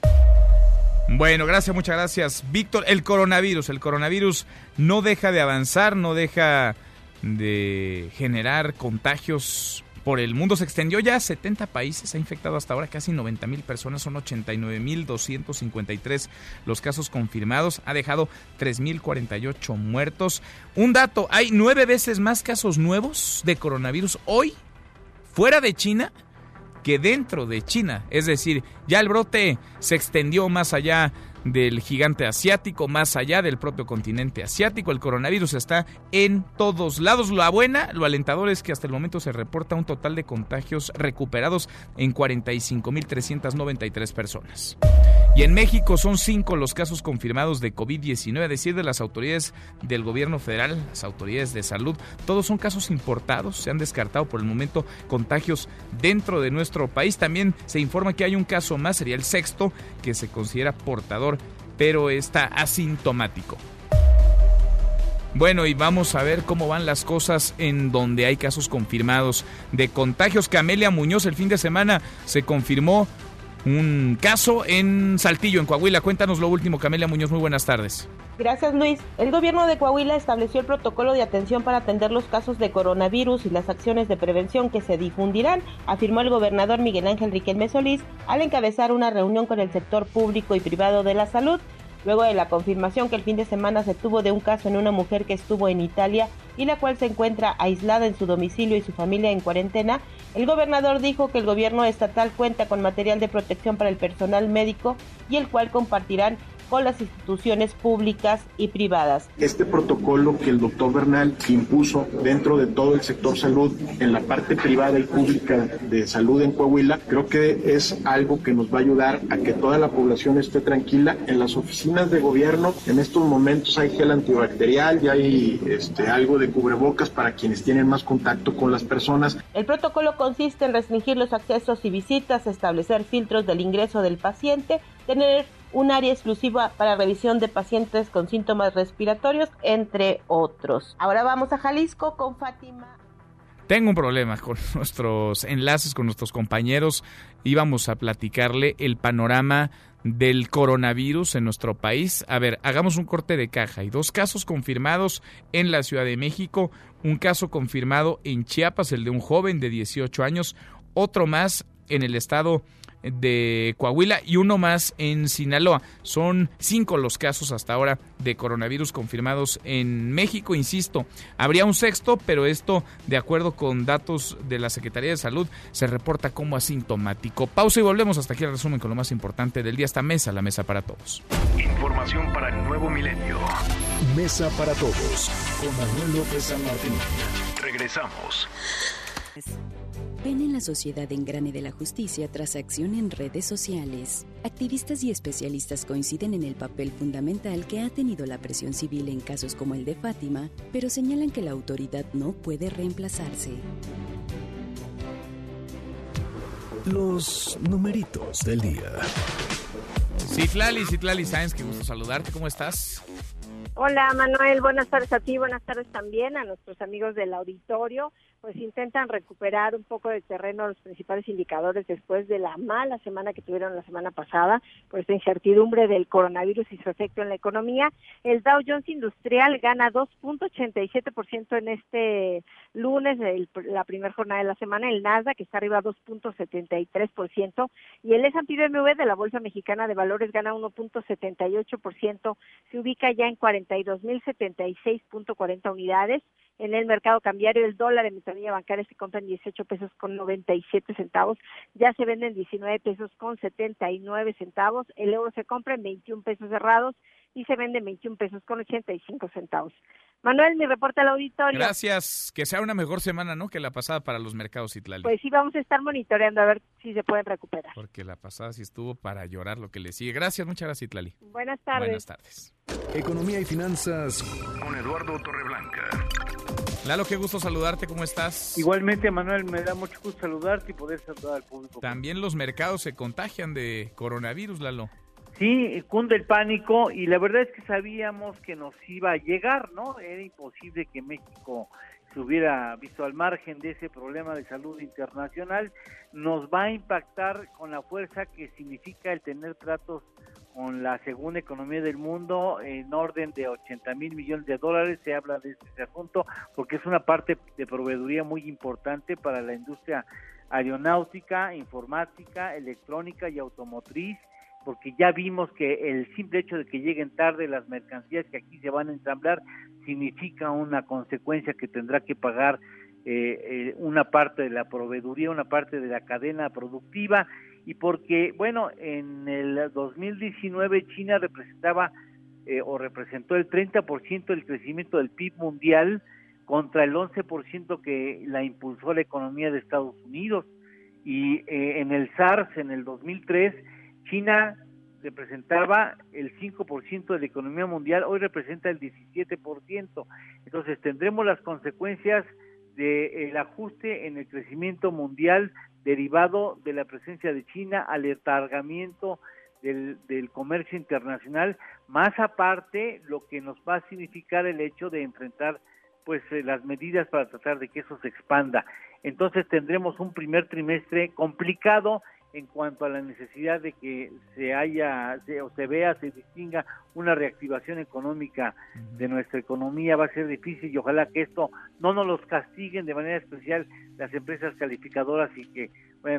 Bueno, gracias, muchas gracias. Víctor, el coronavirus, el coronavirus no deja de avanzar, no deja de generar contagios por el mundo. Se extendió ya a 70 países, ha infectado hasta ahora casi 90 mil personas, son 89 mil 253 los casos confirmados, ha dejado 3.048 muertos. Un dato, hay nueve veces más casos nuevos de coronavirus hoy fuera de China que dentro de China. Es decir, ya el brote se extendió más allá del gigante asiático, más allá del propio continente asiático. El coronavirus está en todos lados. La buena, lo alentador es que hasta el momento se reporta un total de contagios recuperados en 45.393 personas. Y en México son cinco los casos confirmados de COVID-19, a decir de las autoridades del gobierno federal, las autoridades de salud. Todos son casos importados, se han descartado por el momento contagios dentro de nuestro país. También se informa que hay un caso más, sería el sexto, que se considera portador, pero está asintomático. Bueno, y vamos a ver cómo van las cosas en donde hay casos confirmados de contagios. Camelia Muñoz el fin de semana se confirmó un caso en Saltillo, en Coahuila. Cuéntanos lo último, Camelia Muñoz. Muy buenas tardes. Gracias Luis. El gobierno de Coahuila estableció el protocolo de atención para atender los casos de coronavirus y las acciones de prevención que se difundirán, afirmó el gobernador Miguel Ángel Riquelme Solís al encabezar una reunión con el sector público y privado de la salud luego de la confirmación que el fin de semana se tuvo de un caso en una mujer que estuvo en Italia y la cual se encuentra aislada en su domicilio y su familia en cuarentena, el gobernador dijo que el gobierno estatal cuenta con material de protección para el personal médico y el cual compartirán con las instituciones públicas y privadas. Este protocolo que el doctor Bernal impuso dentro de todo el sector salud, en la parte privada y pública de salud en Coahuila, creo que es algo que nos va a ayudar a que toda la población esté tranquila. En las oficinas de gobierno, en estos momentos hay gel antibacterial y hay este, algo de cubrebocas para quienes tienen más contacto con las personas. El protocolo consiste en restringir los accesos y visitas, establecer filtros del ingreso del paciente, tener un área exclusiva para revisión de pacientes con síntomas respiratorios, entre otros. Ahora vamos a Jalisco con Fátima. Tengo un problema con nuestros enlaces, con nuestros compañeros. Íbamos a platicarle el panorama del coronavirus en nuestro país. A ver, hagamos un corte de caja. Hay dos casos confirmados en la Ciudad de México, un caso confirmado en Chiapas, el de un joven de 18 años, otro más en el estado de Coahuila y uno más en Sinaloa. Son cinco los casos hasta ahora de coronavirus confirmados en México. Insisto, habría un sexto, pero esto, de acuerdo con datos de la Secretaría de Salud, se reporta como asintomático. Pausa y volvemos hasta aquí el resumen con lo más importante del día. Esta mesa, la mesa para todos. Información para el nuevo milenio. Mesa para todos con Manuel López San Martín. Regresamos. Ven en la sociedad engrane de la justicia tras acción en redes sociales. Activistas y especialistas coinciden en el papel fundamental que ha tenido la presión civil en casos como el de Fátima, pero señalan que la autoridad no puede reemplazarse. Los numeritos del día. Citlali, Citlali Sáenz, qué gusto saludarte. ¿Cómo estás? Hola Manuel, buenas tardes a ti, buenas tardes también a nuestros amigos del auditorio pues intentan recuperar un poco de terreno los principales indicadores después de la mala semana que tuvieron la semana pasada por esta incertidumbre del coronavirus y su efecto en la economía. El Dow Jones Industrial gana 2.87% en este lunes, la primera jornada de la semana. El Nasdaq está arriba 2.73% y el S&P BMW de la Bolsa Mexicana de Valores gana 1.78%, se ubica ya en 42.076.40 unidades. En el mercado cambiario el dólar en ventanilla bancaria se compra en 18 pesos con 97 centavos, ya se vende en 19 pesos con 79 centavos, el euro se compra en 21 pesos cerrados y se vende en 21 pesos con 85 centavos. Manuel, mi reporte al auditorio. Gracias. Que sea una mejor semana, ¿no? Que la pasada para los mercados Itlali. Pues sí, vamos a estar monitoreando a ver si se pueden recuperar. Porque la pasada sí estuvo para llorar lo que le sigue. Gracias, muchas gracias, Itlali. Buenas tardes. Buenas tardes. Economía y finanzas con Eduardo Torreblanca. Lalo, qué gusto saludarte, ¿cómo estás? Igualmente, Manuel, me da mucho gusto saludarte y poder saludar al público. También los mercados se contagian de coronavirus, Lalo. Sí, cunde el pánico y la verdad es que sabíamos que nos iba a llegar, ¿no? Era imposible que México se hubiera visto al margen de ese problema de salud internacional. Nos va a impactar con la fuerza que significa el tener tratos con la segunda economía del mundo en orden de 80 mil millones de dólares. Se habla de este asunto porque es una parte de proveeduría muy importante para la industria aeronáutica, informática, electrónica y automotriz porque ya vimos que el simple hecho de que lleguen tarde las mercancías que aquí se van a ensamblar significa una consecuencia que tendrá que pagar eh, eh, una parte de la proveeduría, una parte de la cadena productiva y porque, bueno, en el 2019 China representaba eh, o representó el 30% del crecimiento del PIB mundial contra el 11% que la impulsó la economía de Estados Unidos y en el SARS en el 2003 China representaba el 5% de la economía mundial, hoy representa el 17%. Entonces tendremos las consecuencias del ajuste en el crecimiento mundial derivado de la presencia de China, aletargamiento del, del comercio internacional, más aparte lo que nos va a significar el hecho de enfrentar pues eh, las medidas para tratar de que eso se expanda. Entonces tendremos un primer trimestre complicado en cuanto a la necesidad de que se haya o se vea, se distinga una reactivación económica de nuestra economía va a ser difícil y ojalá que esto no nos los castiguen de manera especial las empresas calificadoras y que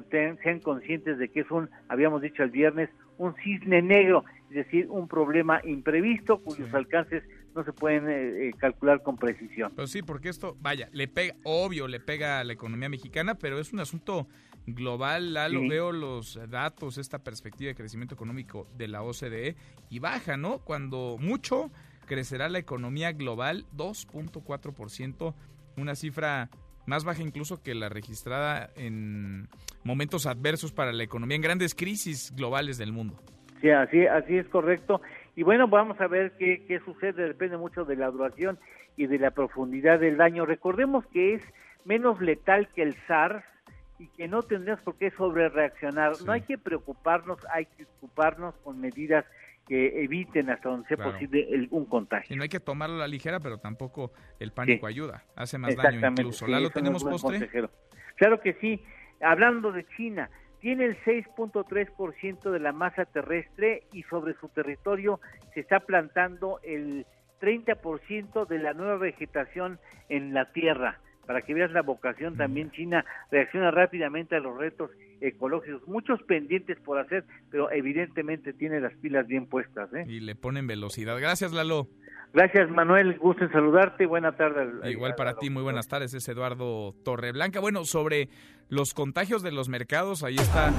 sean conscientes de que es un, habíamos dicho el viernes, un cisne negro, es decir, un problema imprevisto cuyos alcances no se pueden eh, eh, calcular con precisión. Pues sí, porque esto, vaya, le pega, obvio, le pega a la economía mexicana, pero es un asunto global, Lalo, veo los datos, esta perspectiva de crecimiento económico de la OCDE y baja, ¿no? Cuando mucho crecerá la economía global 2.4%, una cifra más baja incluso que la registrada en momentos adversos para la economía, en grandes crisis globales del mundo. Sí, así, así es correcto. Y bueno, vamos a ver qué, qué sucede, depende mucho de la duración y de la profundidad del daño. Recordemos que es menos letal que el SARS, y que no tendríamos por qué sobre reaccionar. No hay que preocuparnos, hay que ocuparnos con medidas que eviten hasta donde sea posible un contagio. Y no hay que tomarlo a la ligera, pero tampoco el pánico ayuda, hace más daño incluso. ¿Lalo tenemos postre? Claro que sí. Hablando de China, tiene el 6.3% de la masa terrestre y sobre su territorio se está plantando el 30% de la nueva vegetación en la tierra para que veas la vocación también China reacciona rápidamente a los retos ecológicos, muchos pendientes por hacer, pero evidentemente tiene las pilas bien puestas. ¿eh? Y le ponen velocidad. Gracias, Lalo. Gracias, Manuel. Gusto en saludarte. Buena tarde. Igual para ti, muy buenas tardes. Es Eduardo Torreblanca. Bueno, sobre los contagios de los mercados, ahí está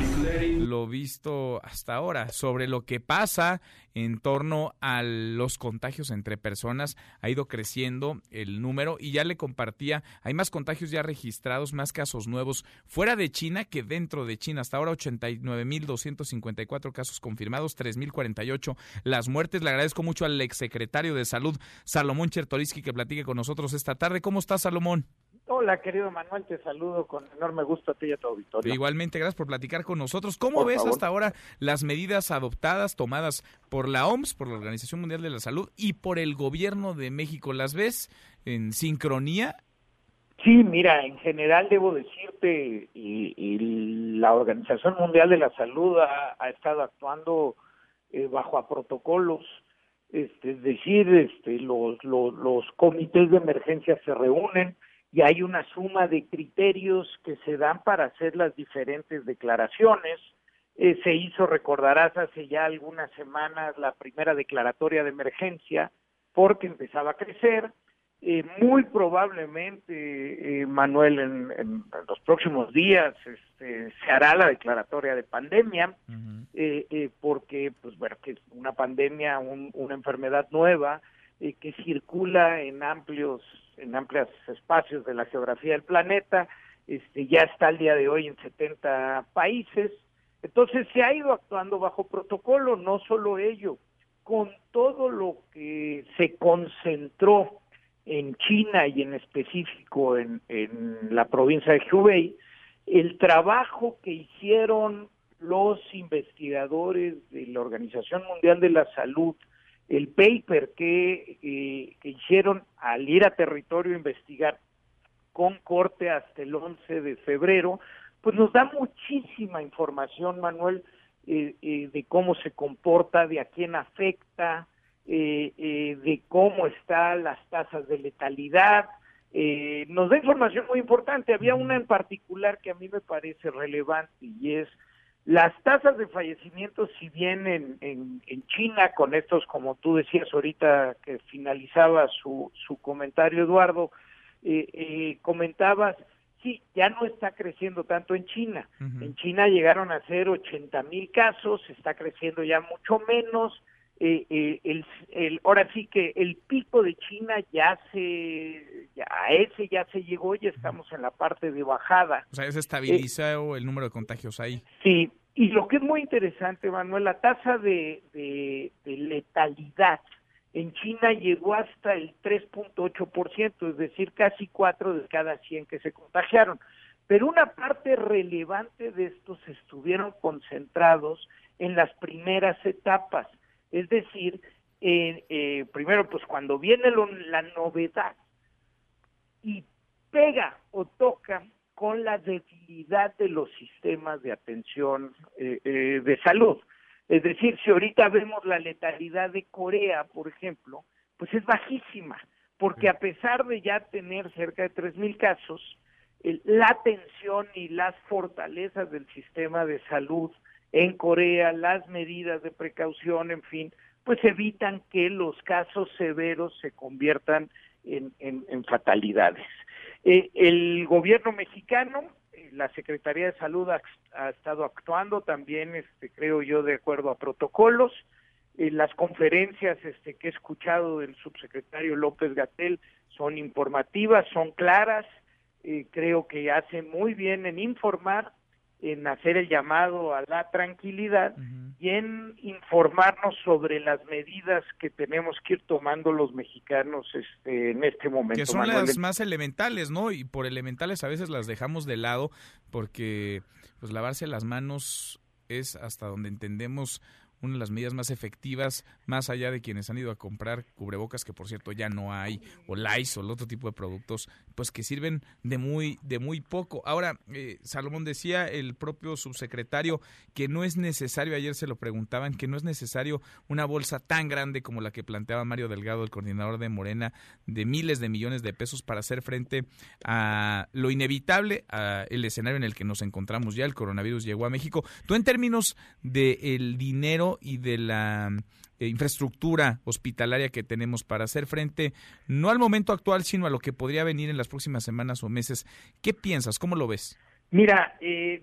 lo visto hasta ahora. Sobre lo que pasa en torno a los contagios entre personas, ha ido creciendo el número y ya le compartía, hay más contagios ya registrados, más casos nuevos fuera de China que dentro de China. Hasta ahora 89.254 casos confirmados, 3.048 las muertes. Le agradezco mucho al exsecretario de Salud, Salomón Chertoriski, que platique con nosotros esta tarde. ¿Cómo está, Salomón? Hola, querido Manuel, te saludo con enorme gusto a ti y a tu auditorio. Igualmente, gracias por platicar con nosotros. ¿Cómo ves hasta ahora las medidas adoptadas, tomadas por la OMS, por la Organización Mundial de la Salud y por el Gobierno de México? ¿Las ves en sincronía? Sí, mira, en general debo decirte, y, la Organización Mundial de la Salud ha, estado actuando eh, bajo a protocolos este, es decir, este, los, los, los, comités de emergencia se reúnen, y hay una suma de criterios que se dan para hacer las diferentes declaraciones. Eh, se hizo, recordarás, hace ya algunas semanas la primera declaratoria de emergencia porque empezaba a crecer. Eh, muy probablemente, eh, Manuel, en, los próximos días este, se hará la declaratoria de pandemia, porque, pues bueno, que es una pandemia, una enfermedad nueva que circula en amplios en amplios espacios de la geografía del planeta, este, ya está el día de hoy en 70 países, entonces se ha ido actuando bajo protocolo, no solo ello, con todo lo que se concentró en China y en específico en, en la provincia de Hubei, el trabajo que hicieron los investigadores de la Organización Mundial de la Salud el paper que, eh, que hicieron al ir a territorio a investigar con corte hasta el 11 de febrero, pues nos da muchísima información, Manuel, eh, eh, de cómo se comporta, de a quién afecta, de cómo están las tasas de letalidad. nos da información muy importante. Había una en particular que a mí me parece relevante y es las tasas de fallecimiento, si bien en, en, China, con estos, como tú decías ahorita que finalizaba su, su comentario, Eduardo, eh, eh, comentabas, sí, ya no está creciendo tanto en China. En China llegaron a ser 80 mil casos, está creciendo ya mucho menos. Eh, eh, el, el, ahora sí que el pico de China ya se, ya, a ese ya se llegó, y estamos en la parte de bajada. O sea, se estabilizó el número de contagios ahí. Sí, y lo que es muy interesante, Manuel, la tasa de, de, letalidad en China llegó hasta el 3.8%, es decir, casi 4 de cada 100 que se contagiaron. Pero una parte relevante de estos estuvieron concentrados en las primeras etapas es decir, eh, primero, pues cuando viene la novedad y pega o toca con la debilidad de los sistemas de atención eh, eh, de salud. Es decir, si ahorita vemos la letalidad de Corea, por ejemplo, pues es bajísima, porque a pesar de ya tener cerca de 3.000 casos, la atención y las fortalezas del sistema de salud en Corea, las medidas de precaución, en fin, pues evitan que los casos severos se conviertan en, fatalidades. Eh, el gobierno mexicano, eh, la Secretaría de Salud ha, estado actuando también, este, creo yo, de acuerdo a protocolos. Eh, las conferencias este, que he escuchado del subsecretario López Gatel son informativas, son claras. creo que hace muy bien en informar en hacer el llamado a la tranquilidad y en informarnos sobre las medidas que tenemos que ir tomando los mexicanos este, en este momento. Que son las más elementales, ¿no? Y por elementales a veces las dejamos de lado porque pues lavarse las manos es hasta donde entendemos una de las medidas más efectivas, más allá de quienes han ido a comprar cubrebocas, que por cierto ya no hay, o Lice o otro tipo de productos, pues que sirven de muy, de muy poco. Ahora, eh, Salomón decía el propio subsecretario que no es necesario, ayer se lo preguntaban, que no es necesario una bolsa tan grande como la que planteaba Mario Delgado, el coordinador de Morena, de miles de millones de pesos para hacer frente a lo inevitable, a el escenario en el que nos encontramos ya, el coronavirus llegó a México. Tú en términos del el dinero y de la eh, infraestructura hospitalaria que tenemos para hacer frente no al momento actual, sino a lo que podría venir en las próximas semanas o meses. ¿Qué piensas? ¿Cómo lo ves? Mira, eh,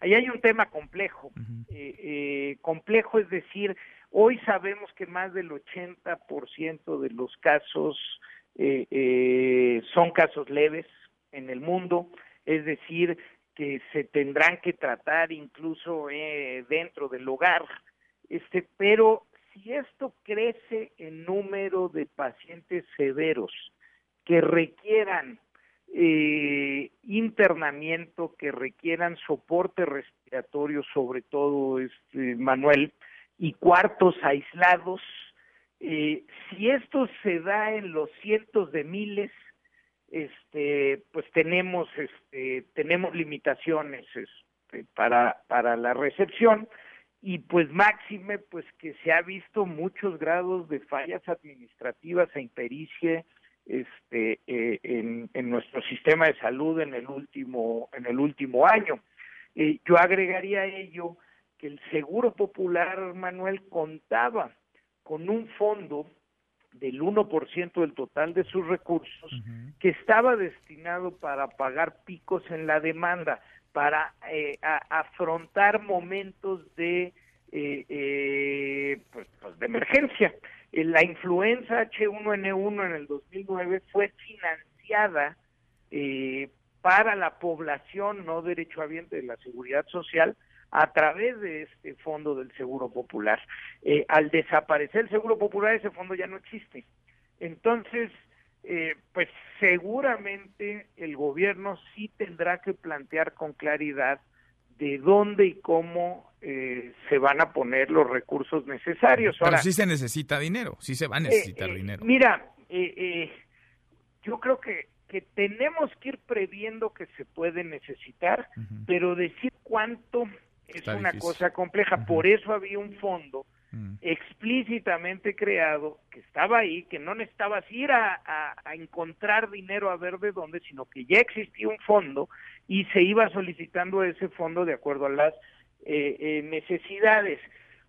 ahí hay un tema complejo. Eh, complejo es decir, hoy sabemos que más del 80% de los casos son casos leves en el mundo, es decir, que se tendrán que tratar incluso eh, dentro del hogar. Este, pero si esto crece en número de pacientes severos que requieran eh, internamiento que requieran soporte respiratorio, sobre todo, este, Manuel, y cuartos aislados. Eh, si esto se da en los cientos de miles, este, pues tenemos, este, tenemos limitaciones este, para, para la recepción y pues máxime, pues que se ha visto muchos grados de fallas administrativas e impericia este, eh, en, en, nuestro sistema de salud en el último, en el último año. Eh, yo agregaría a ello que el Seguro Popular, Manuel, contaba con un fondo del 1% del total de sus recursos que estaba destinado para pagar picos en la demanda, para eh, afrontar momentos de, eh, pues, pues, de emergencia. Eh, la influenza H1N1 en el 2009 fue financiada eh, para la población no derechohabiente de la seguridad social a través de este fondo del Seguro Popular. Eh, al desaparecer el Seguro Popular, ese fondo ya no existe. Entonces, pues seguramente el gobierno sí tendrá que plantear con claridad de dónde y cómo eh, se van a poner los recursos necesarios. Pero sí se necesita dinero, sí se va a necesitar eh, eh, dinero. Mira, yo creo que, que tenemos que ir previendo que se puede necesitar, pero decir cuánto es una cosa compleja. Por eso había un fondo explícitamente creado, que estaba ahí, que no necesitabas ir a, a, encontrar dinero a ver de dónde, sino que ya existía un fondo y se iba solicitando ese fondo de acuerdo a las eh, eh, necesidades.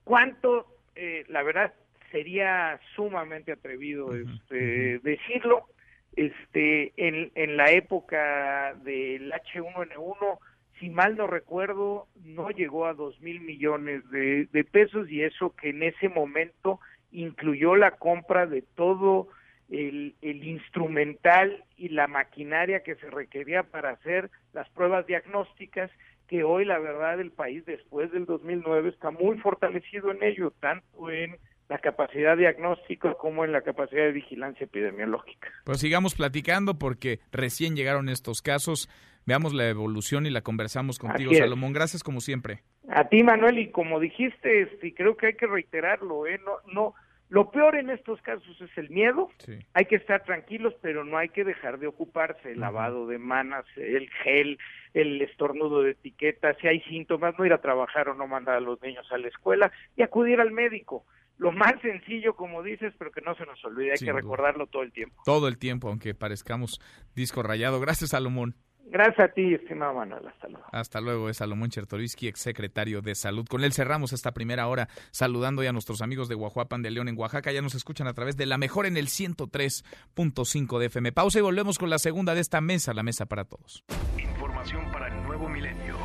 ¿Cuánto? Eh, la verdad sería sumamente atrevido este, decirlo. Este, en, en la época del H1N1 si mal no recuerdo, no llegó a dos mil millones de, pesos y eso que en ese momento incluyó la compra de todo el, el, instrumental y la maquinaria que se requería para hacer las pruebas diagnósticas, que hoy la verdad el país después del 2009 está muy fortalecido en ello, tanto en la capacidad diagnóstica como en la capacidad de vigilancia epidemiológica. Pues sigamos platicando porque recién llegaron estos casos veamos la evolución y la conversamos contigo, Salomón. Gracias como siempre. A ti, Manuel, y como dijiste, este, creo que hay que reiterarlo, ¿eh? No, no, lo peor en estos casos es el miedo. Hay que estar tranquilos, pero no hay que dejar de ocuparse. El lavado de manos, el gel, el estornudo de etiqueta, si hay síntomas, no ir a trabajar o no mandar a los niños a la escuela y acudir al médico. Lo más sencillo, como dices, pero que no se nos olvide, hay que recordarlo todo el tiempo. Todo el tiempo, aunque parezcamos disco rayado. Gracias, Salomón. Gracias a ti, estimado Manuel. Hasta luego. Hasta luego, es Salomón Chertoriski, exsecretario de Salud. Con él cerramos esta primera hora saludando ya a nuestros amigos de Guajuapan de León en Oaxaca. Ya nos escuchan a través de la mejor en el 103.5 de FM. Pausa y volvemos con la segunda de esta mesa, la mesa para todos. Información para el nuevo milenio.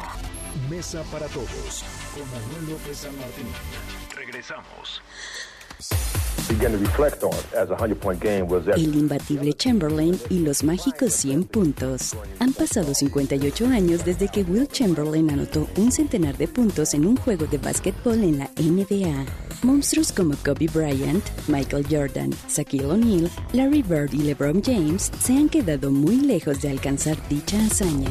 Mesa para todos con Manuel López San Martín. Regresamos. El imbatible Chamberlain y los mágicos 100 puntos. Han pasado 58 años desde que Will Chamberlain anotó un centenar de puntos en un juego de básquetbol en la NBA. Monstruos como Kobe Bryant, Michael Jordan, Shaquille O'Neal, Larry Bird y LeBron James se han quedado muy lejos de alcanzar dicha hazaña.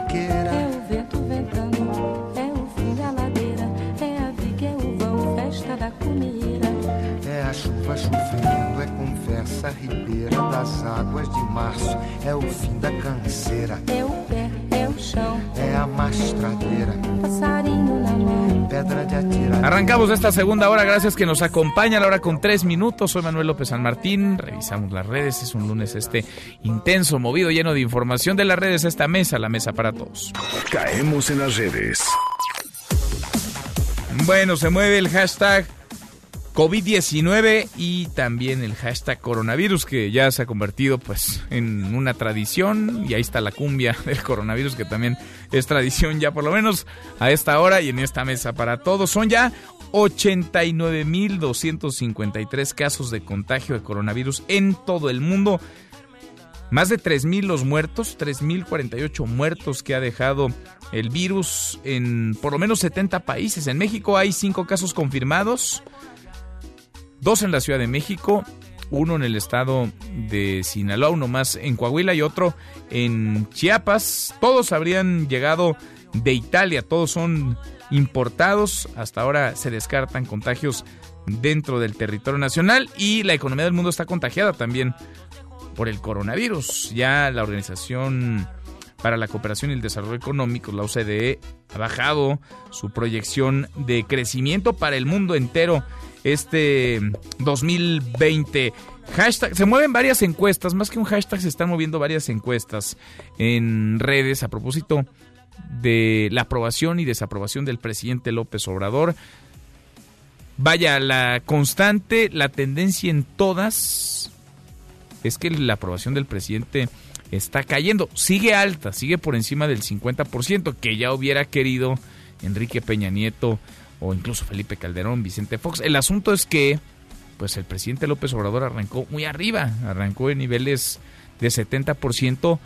festa da comida. É a chuva chovendo, é conversa ribeira das águas de março, é o fim da canseira, É o pé, é o chão, é a mastradeira, passarinho na mão. pedra de atirar. Arrancamos esta segunda hora, gracias que nos acompaña a la hora con tres minutos. Soy Manuel López San Martín, revisamos las redes, es un lunes este intenso, movido, lleno de información de las redes, esta mesa, la mesa para todos. Caemos en las redes. Bueno, se mueve el hashtag COVID-19 y también el hashtag coronavirus que ya se ha convertido pues en una tradición y ahí está la cumbia del coronavirus que también es tradición ya por lo menos a esta hora y en esta mesa para todos. Son ya 89.253 casos de contagio de coronavirus en todo el mundo. Más de 3.000 los muertos, 3.048 muertos que ha dejado el virus en por lo menos 70 países. En México hay 5 casos confirmados dos en la Ciudad de México, uno en el estado de Sinaloa, uno más en Coahuila y otro en Chiapas. Todos habrían llegado de Italia, todos son importados. Hasta ahora se descartan contagios dentro del territorio nacional y la economía del mundo está contagiada también por el coronavirus. Ya la Organización para la Cooperación y el Desarrollo Económico, la OCDE, ha bajado su proyección de crecimiento para el mundo entero este 2020. Hashtag, se mueven varias encuestas, más que un hashtag se están moviendo varias encuestas en redes a propósito de la aprobación y desaprobación del presidente López Obrador. Vaya, la constante, la tendencia en todas es que la aprobación del presidente está cayendo. Sigue alta, sigue por encima del 50%, que ya hubiera querido Enrique Peña Nieto o incluso Felipe Calderón, Vicente Fox. El asunto es que pues el presidente López Obrador arrancó muy arriba, arrancó en niveles de 70%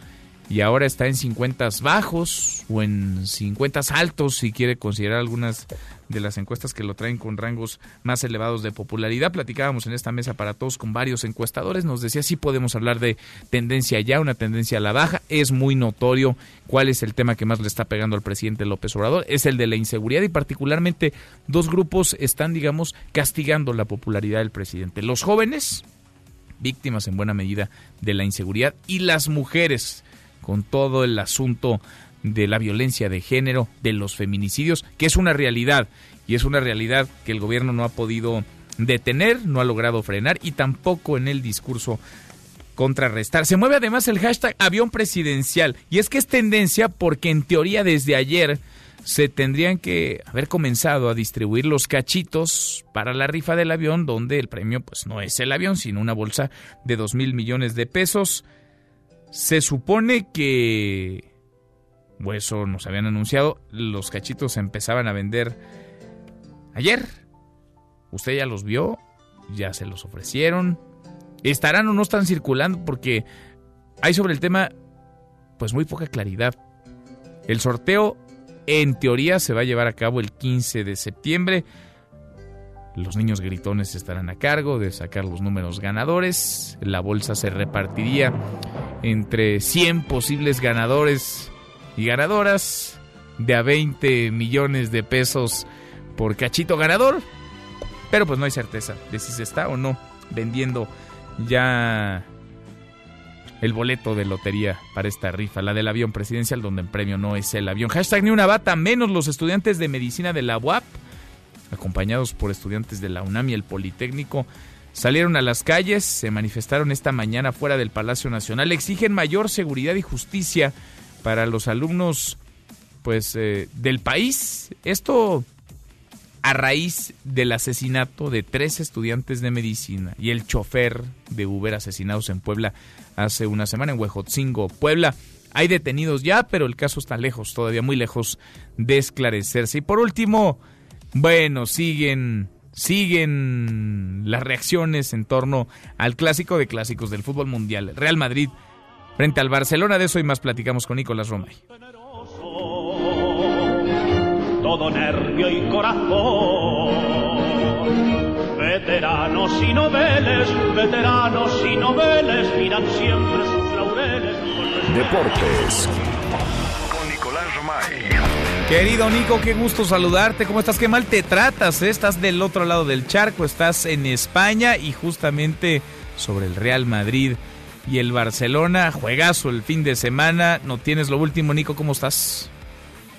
y ahora está en 50 bajos o en 50 altos si quiere considerar algunas de las encuestas que lo traen con rangos más elevados de popularidad. Platicábamos en esta mesa para todos con varios encuestadores. Nos decía si podemos hablar de tendencia ya, una tendencia a la baja. Es muy notorio cuál es el tema que más le está pegando al presidente López Obrador. Es el de la inseguridad y particularmente dos grupos están, digamos, castigando la popularidad del presidente. Los jóvenes, víctimas en buena medida de la inseguridad, y las mujeres con todo el asunto de la violencia de género, de los feminicidios, que es una realidad y es una realidad que el gobierno no ha podido detener, no ha logrado frenar y tampoco en el discurso contrarrestar. Se mueve además el hashtag avión presidencial y es que es tendencia porque en teoría desde ayer se tendrían que haber comenzado a distribuir los cachitos para la rifa del avión donde el premio pues no es el avión sino una bolsa de dos mil millones de pesos. Se supone que o eso nos habían anunciado, los cachitos se empezaban a vender ayer. Usted ya los vio, ya se los ofrecieron. ¿Estarán o no están circulando? Porque hay sobre el tema pues muy poca claridad. El sorteo en teoría se va a llevar a cabo el 15 de septiembre. Los niños gritones estarán a cargo de sacar los números ganadores. La bolsa se repartiría entre 100 posibles ganadores y ganadoras de a 20 millones de pesos por cachito ganador. Pero pues no hay certeza de si se está o no vendiendo ya el boleto de lotería para esta rifa, la del avión presidencial, donde el premio no es el avión. Hashtag ni una bata menos los estudiantes de medicina de la UAP, acompañados por estudiantes de la UNAM y el Politécnico, salieron a las calles, se manifestaron esta mañana fuera del Palacio Nacional, exigen mayor seguridad y justicia para los alumnos pues eh, del país. Esto a raíz del asesinato de tres estudiantes de medicina y el chofer de Uber asesinados en Puebla hace una semana en Huejotzingo, Puebla. Hay detenidos ya, pero el caso está lejos, todavía muy lejos de esclarecerse. Y por último, bueno, siguen siguen las reacciones en torno al clásico de clásicos del fútbol mundial. Real Madrid frente al Barcelona. De eso y más platicamos con Nicolás Romay. Todo nervio y corazón. Veteranos y noveles, veteranos y noveles, miran siempre sus laureles. Deportes. Querido Nico, qué gusto saludarte. ¿Cómo estás? Qué mal te tratas. eh? Estás del otro lado del charco, estás en España y justamente sobre el Real Madrid y el Barcelona. Juegazo el fin de semana. No tienes lo último, Nico. ¿Cómo estás?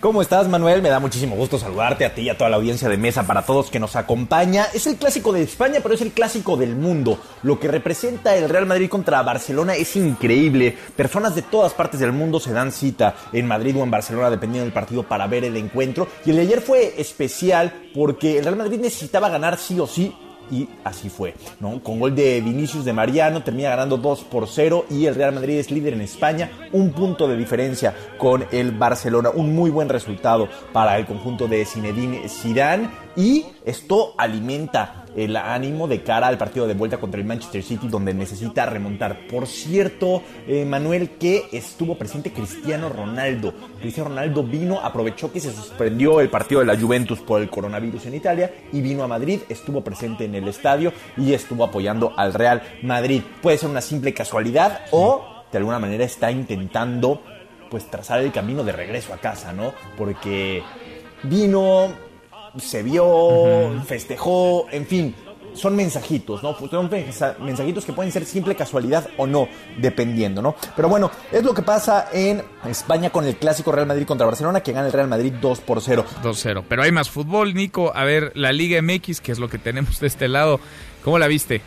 ¿Cómo estás, Manuel? Me da muchísimo gusto saludarte a ti y a toda la audiencia de mesa para todos que nos acompaña. Es el clásico de España, pero es el clásico del mundo. Lo que representa el Real Madrid contra Barcelona es increíble. Personas de todas partes del mundo se dan cita en Madrid o en Barcelona, dependiendo del partido, para ver el encuentro. Y el de ayer fue especial porque el Real Madrid necesitaba ganar sí o sí y así fue, ¿no? Con gol de Vinicius de Mariano termina ganando 2 por 0 y el Real Madrid es líder en España, un punto de diferencia con el Barcelona, un muy buen resultado para el conjunto de Zinedine Zidane y esto alimenta el ánimo de cara al partido de vuelta contra el Manchester City donde necesita remontar. Por cierto, eh, Manuel, que estuvo presente Cristiano Ronaldo. Cristiano Ronaldo vino, aprovechó que se suspendió el partido de la Juventus por el coronavirus en Italia y vino a Madrid, estuvo presente en el estadio y estuvo apoyando al Real Madrid. Puede ser una simple casualidad o de alguna manera está intentando pues trazar el camino de regreso a casa, ¿no? Porque vino, se vio, festejó, en fin, son mensajitos, ¿no? Pues son mensajitos que pueden ser simple casualidad o no, dependiendo, ¿no? Pero bueno, es lo que pasa en España con el clásico Real Madrid contra Barcelona, que gana el Real Madrid 2 por 0. 2-0. Pero hay más fútbol, Nico. A ver, la Liga MX, que es lo que tenemos de este lado. ¿Cómo la viste?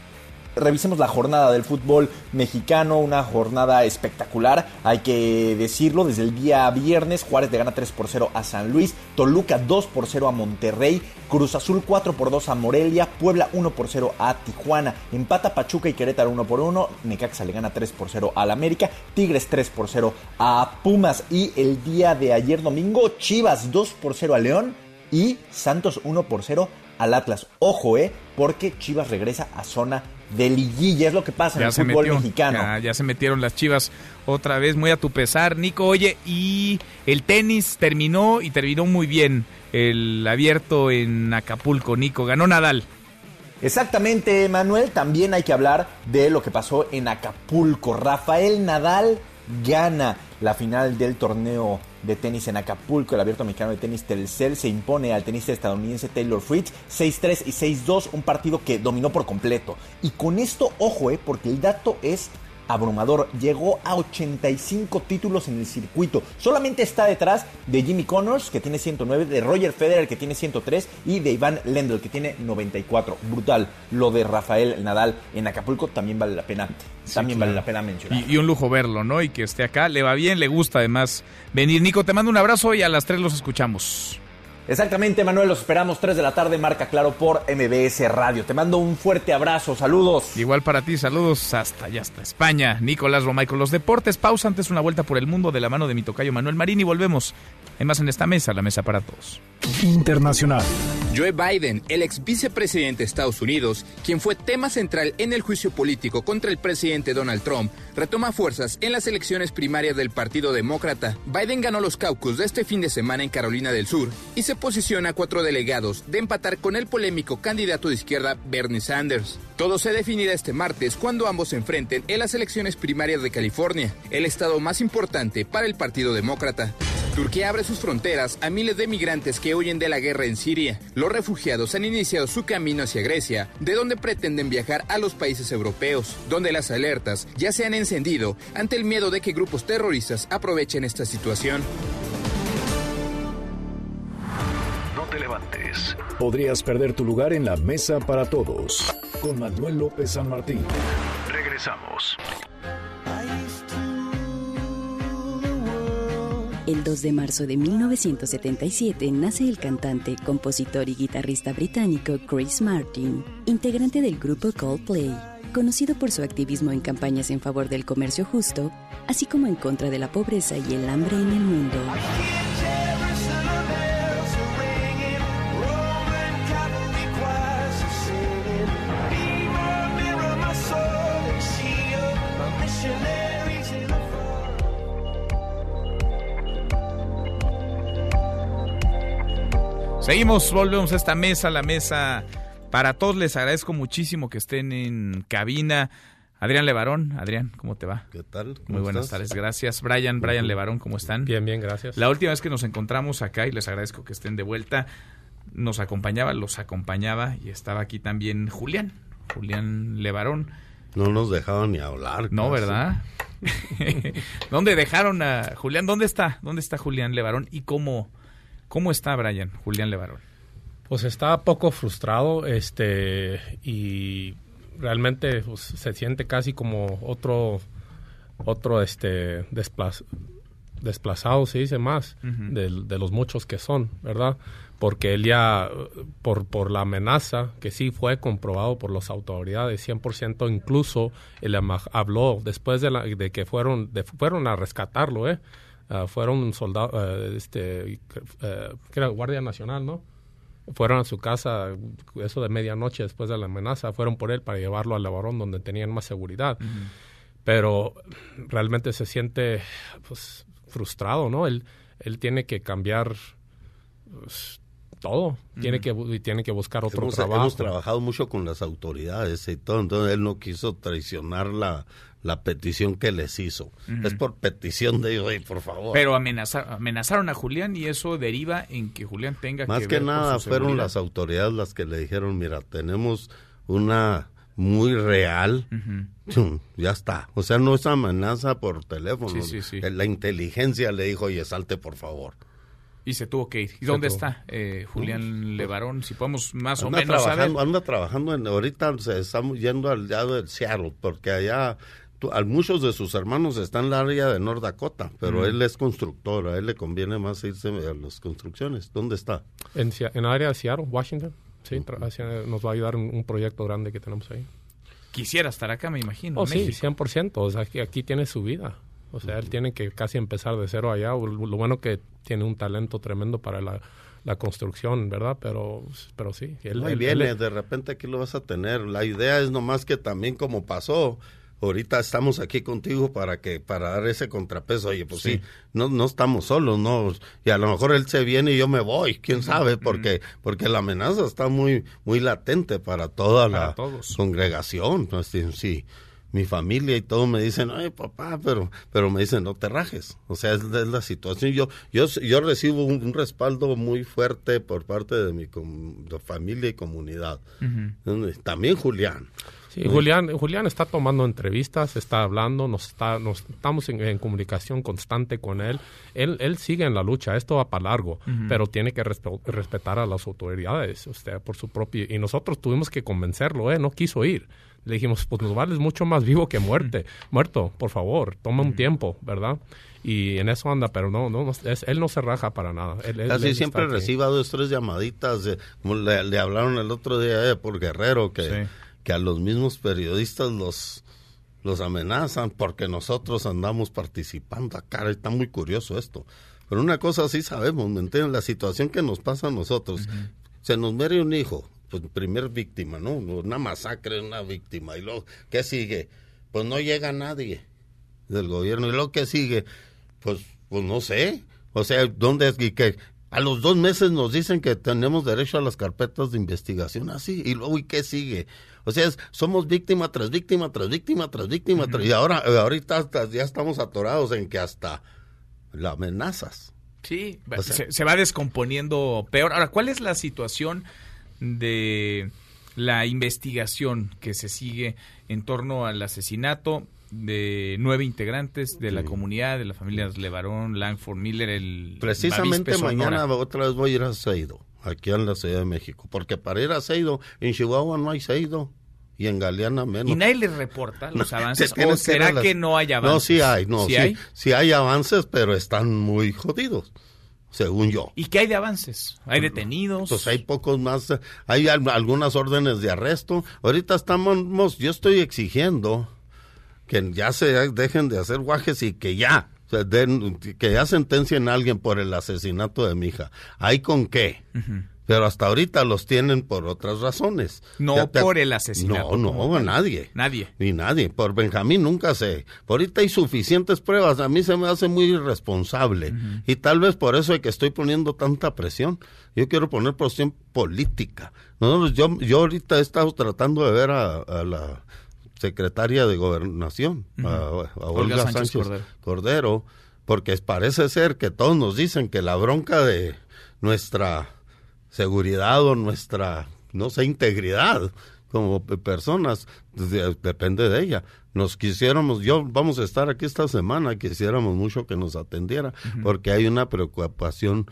Revisemos la jornada del fútbol mexicano, una jornada espectacular, hay que decirlo, desde el día viernes Juárez le gana 3 por 0 a San Luis, Toluca 2 por 0 a Monterrey, Cruz Azul 4 por 2 a Morelia, Puebla 1 por 0 a Tijuana, empata Pachuca y Querétaro 1 por 1, Necaxa le gana 3 por 0 al América, Tigres 3 por 0 a Pumas y el día de ayer domingo Chivas 2 por 0 a León y Santos 1 por 0 al Atlas. Ojo, eh, porque Chivas regresa a zona de liguilla, es lo que pasa en el fútbol mexicano. Ya, se metieron las chivas otra vez, muy a tu pesar, Nico. Oye, y el tenis terminó y terminó muy bien el abierto en Acapulco, Nico. Ganó Nadal. Exactamente, Manuel. También hay que hablar de lo que pasó en Acapulco. Rafael Nadal gana la final del torneo de tenis en Acapulco. El abierto mexicano de tenis Telcel se impone al tenista estadounidense Taylor Fritz 6-3 y 6-2, un partido que dominó por completo. Y con esto, ojo, eh, porque el dato es abrumador. Llegó a 85 títulos en el circuito. Solamente está detrás de Jimmy Connors, que tiene 109, de Roger Federer, que tiene 103, y de Iván Lendl, que tiene 94. Brutal. Lo de Rafael Nadal en Acapulco también vale la pena. también vale la pena mencionar. Y, y, un lujo verlo, ¿no? Y que esté acá. Le va bien, le gusta además venir. Nico, te mando un abrazo y a las 3 los escuchamos. Exactamente, Manuel, los esperamos 3 de la tarde, marca claro por MBS Radio. Te mando un fuerte abrazo, saludos. Igual para ti, saludos hasta allá, hasta España. Nicolás Romay con los deportes. Pausa antes una vuelta por el mundo de la mano de mi tocayo Manuel Marín y volvemos. Hay más en esta mesa, la mesa para todos. Internacional. Joe Biden, el ex vicepresidente de Estados Unidos, quien fue tema central en el juicio político contra el presidente Donald Trump, retoma fuerzas en las elecciones primarias del Partido Demócrata. Biden ganó los caucus de este fin de semana en Carolina del Sur y se posiciona a cuatro delegados de empatar con el polémico candidato de izquierda Bernie Sanders. Todo se definirá este martes cuando ambos se enfrenten en las elecciones primarias de California, el estado más importante para el Partido Demócrata. Turquía abre sus fronteras a miles de migrantes que huyen de la guerra en Siria. Los refugiados han iniciado su camino hacia Grecia, de donde pretenden viajar a los países europeos, donde las alertas ya se han encendido ante el miedo de que grupos terroristas aprovechen esta situación. No te levantes. Podrías perder tu lugar en la mesa para todos. Con Manuel López San Martín. Regresamos. El 2 de marzo de 1977 nace el cantante, compositor y guitarrista británico Chris Martin, integrante del grupo Coldplay, conocido por su activismo en campañas en favor del comercio justo, así como en contra de la pobreza y el hambre en el mundo. Seguimos, volvemos a esta mesa, la mesa para todos. Les agradezco muchísimo que estén en cabina. Adrián Levarón, Adrián, ¿cómo te va? ¿Qué tal? Muy buenas tardes, gracias. Brian, Brian Levarón, ¿cómo están? Bien, bien, gracias. La última vez que nos encontramos acá, y les agradezco que estén de vuelta, nos acompañaba, los acompañaba, y estaba aquí también Julián, Julián Levarón. No nos dejaron ni hablar. No, casi. ¿verdad? ¿Dónde dejaron a Julián? ¿Dónde está? ¿Dónde está Julián Levarón? ¿Y cómo, cómo está Brian, Julián Levarón? Pues está poco frustrado, este, y realmente pues, se siente casi como otro, otro, este, desplaz, desplazados, se dice más, de, de los muchos que son, ¿verdad? porque él ya, por, por la amenaza, que sí fue comprobado por las autoridades, 100%, incluso él habló después de, la, de que fueron, de, fueron a rescatarlo, ¿eh? Uh, fueron soldados, uh, este, uh, que era Guardia Nacional, ¿no? Fueron a su casa, eso de medianoche después de la amenaza, fueron por él para llevarlo al Lavarón donde tenían más seguridad. Pero realmente se siente pues, frustrado, ¿no? Él, él tiene que cambiar pues, todo. Tiene que tiene que buscar otro trabajo. Hemos trabajado mucho con las autoridades y todo, entonces él no quiso traicionar la, la petición que les hizo. Es por petición de ellos, por favor. Pero amenazar, amenazaron a Julián y eso deriva en que Julián tenga Más que, nada fueron las autoridades las que le dijeron, mira, tenemos una muy real, ya está. O sea, no es amenaza por teléfono. La inteligencia le dijo, oye, salte por favor. Y se tuvo que ir. ¿Y dónde está eh, Julián Levarón? Si podemos más o menos trabajando, saber. Anda trabajando, en, ahorita estamos yendo al lado de Seattle, porque allá muchos de sus hermanos están en la área de North Dakota, pero él es constructor, a él le conviene más irse a las construcciones. ¿Dónde está? En, en la área de Seattle, Washington. Sí, nos va a ayudar un, un, proyecto grande que tenemos ahí. Quisiera estar acá, me imagino. Oh, sí, 100%. O sea, aquí, aquí tiene su vida. O sea, él tiene que casi empezar de cero allá. Lo bueno que tiene un talento tremendo para la, construcción, ¿verdad? Pero, pero sí. Él, Ahí viene, de repente aquí lo vas a tener. La idea es nomás que también como pasó, ahorita estamos aquí contigo para que para dar ese contrapeso. Oye, pues sí, no, no estamos solos, ¿no? Y a lo mejor él se viene y yo me voy, quién sabe, porque porque la amenaza está muy muy latente para toda la congregación. Pues, sí mi familia y todo me dicen, ay papá, pero, pero me dicen, no te rajes. O sea, es, la situación. Yo, yo, yo recibo un, respaldo muy fuerte por parte de mi familia y comunidad. También Julián. Sí, Julián, Julián está tomando entrevistas, está hablando, nos está, nos estamos en, comunicación constante con él. él. Él sigue en la lucha, esto va para largo, pero tiene que respetar a las autoridades, usted por su propio y nosotros tuvimos que convencerlo, eh, no quiso ir. Le dijimos, pues nos vales mucho más vivo que muerte. Muerto, por favor, toma un tiempo, ¿verdad? y en eso anda, pero no, no, él no se raja para nada. Casi siempre reciba dos, tres llamaditas, como le, hablaron el otro día eh, por Guerrero, que, que a los mismos periodistas los, los amenazan porque nosotros andamos participando acá, está muy curioso esto. Pero una cosa sí sabemos, ¿me entienden? La situación que nos pasa a nosotros, se nos muere un hijo, pues primer víctima, ¿no? Una masacre, una víctima. Y luego, ¿qué sigue? Pues no llega nadie del gobierno. Y luego, ¿qué sigue? Pues, pues no sé. O sea, ¿dónde es? Y que a los dos meses nos dicen que tenemos derecho a las carpetas de investigación, así. Y luego, ¿y qué sigue? O sea, somos víctima tras víctima, tras víctima, tras víctima. y ahora, ahorita ya estamos atorados en que hasta las amenazas. Sí, se, se va descomponiendo peor. Ahora, ¿cuál es la situación? de la investigación que se sigue en torno al asesinato de nueve integrantes de la comunidad, de la familia Levarón, Langford, Miller, el... Precisamente mañana otra vez voy a ir a Seido, aquí en la Ciudad de México, porque para ir a Seido, en Chihuahua no hay Seido y en Galeana menos. ¿Y nadie les reporta los avances? ¿O será que, no hay avances? No, sí hay, no, hay? sí hay avances, pero están muy jodidos según yo. ¿Y qué hay de avances? ¿Hay detenidos? Pues hay pocos más, hay algunas órdenes de arresto. Ahorita estamos, yo estoy exigiendo que ya se dejen de hacer guajes y que ya, que ya sentencien a alguien por el asesinato de mi hija. ¿Hay con qué? Pero hasta ahorita los tienen por otras razones. No por el asesinato. No, no, nadie. Nadie. Ni nadie. Por Benjamín nunca sé. Por ahorita hay suficientes pruebas. A mí se me hace muy irresponsable. Y tal vez por eso es que estoy poniendo tanta presión. Yo quiero poner presión política. No, yo, yo ahorita he estado tratando de ver a, la secretaria de Gobernación, a, Olga, Sánchez, Cordero, porque parece ser que todos nos dicen que la bronca de nuestra seguridad o nuestra, no sé, integridad como personas, depende de ella. Nos quisiéramos, yo vamos a estar aquí esta semana, quisiéramos mucho que nos atendiera, porque hay una preocupación,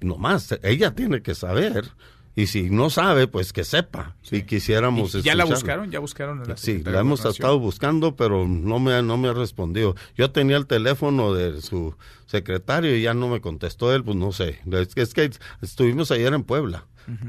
no más, ella tiene que saber Y si no sabe, pues que sepa. Si quisiéramos ¿Y ¿Ya la buscaron? ¿Ya buscaron? la Sí, la hemos estado buscando, pero no me, ha- no me ha respondido. Yo tenía el teléfono de su secretario y ya no me contestó él, pues no sé. Es que, es que estuvimos ayer en Puebla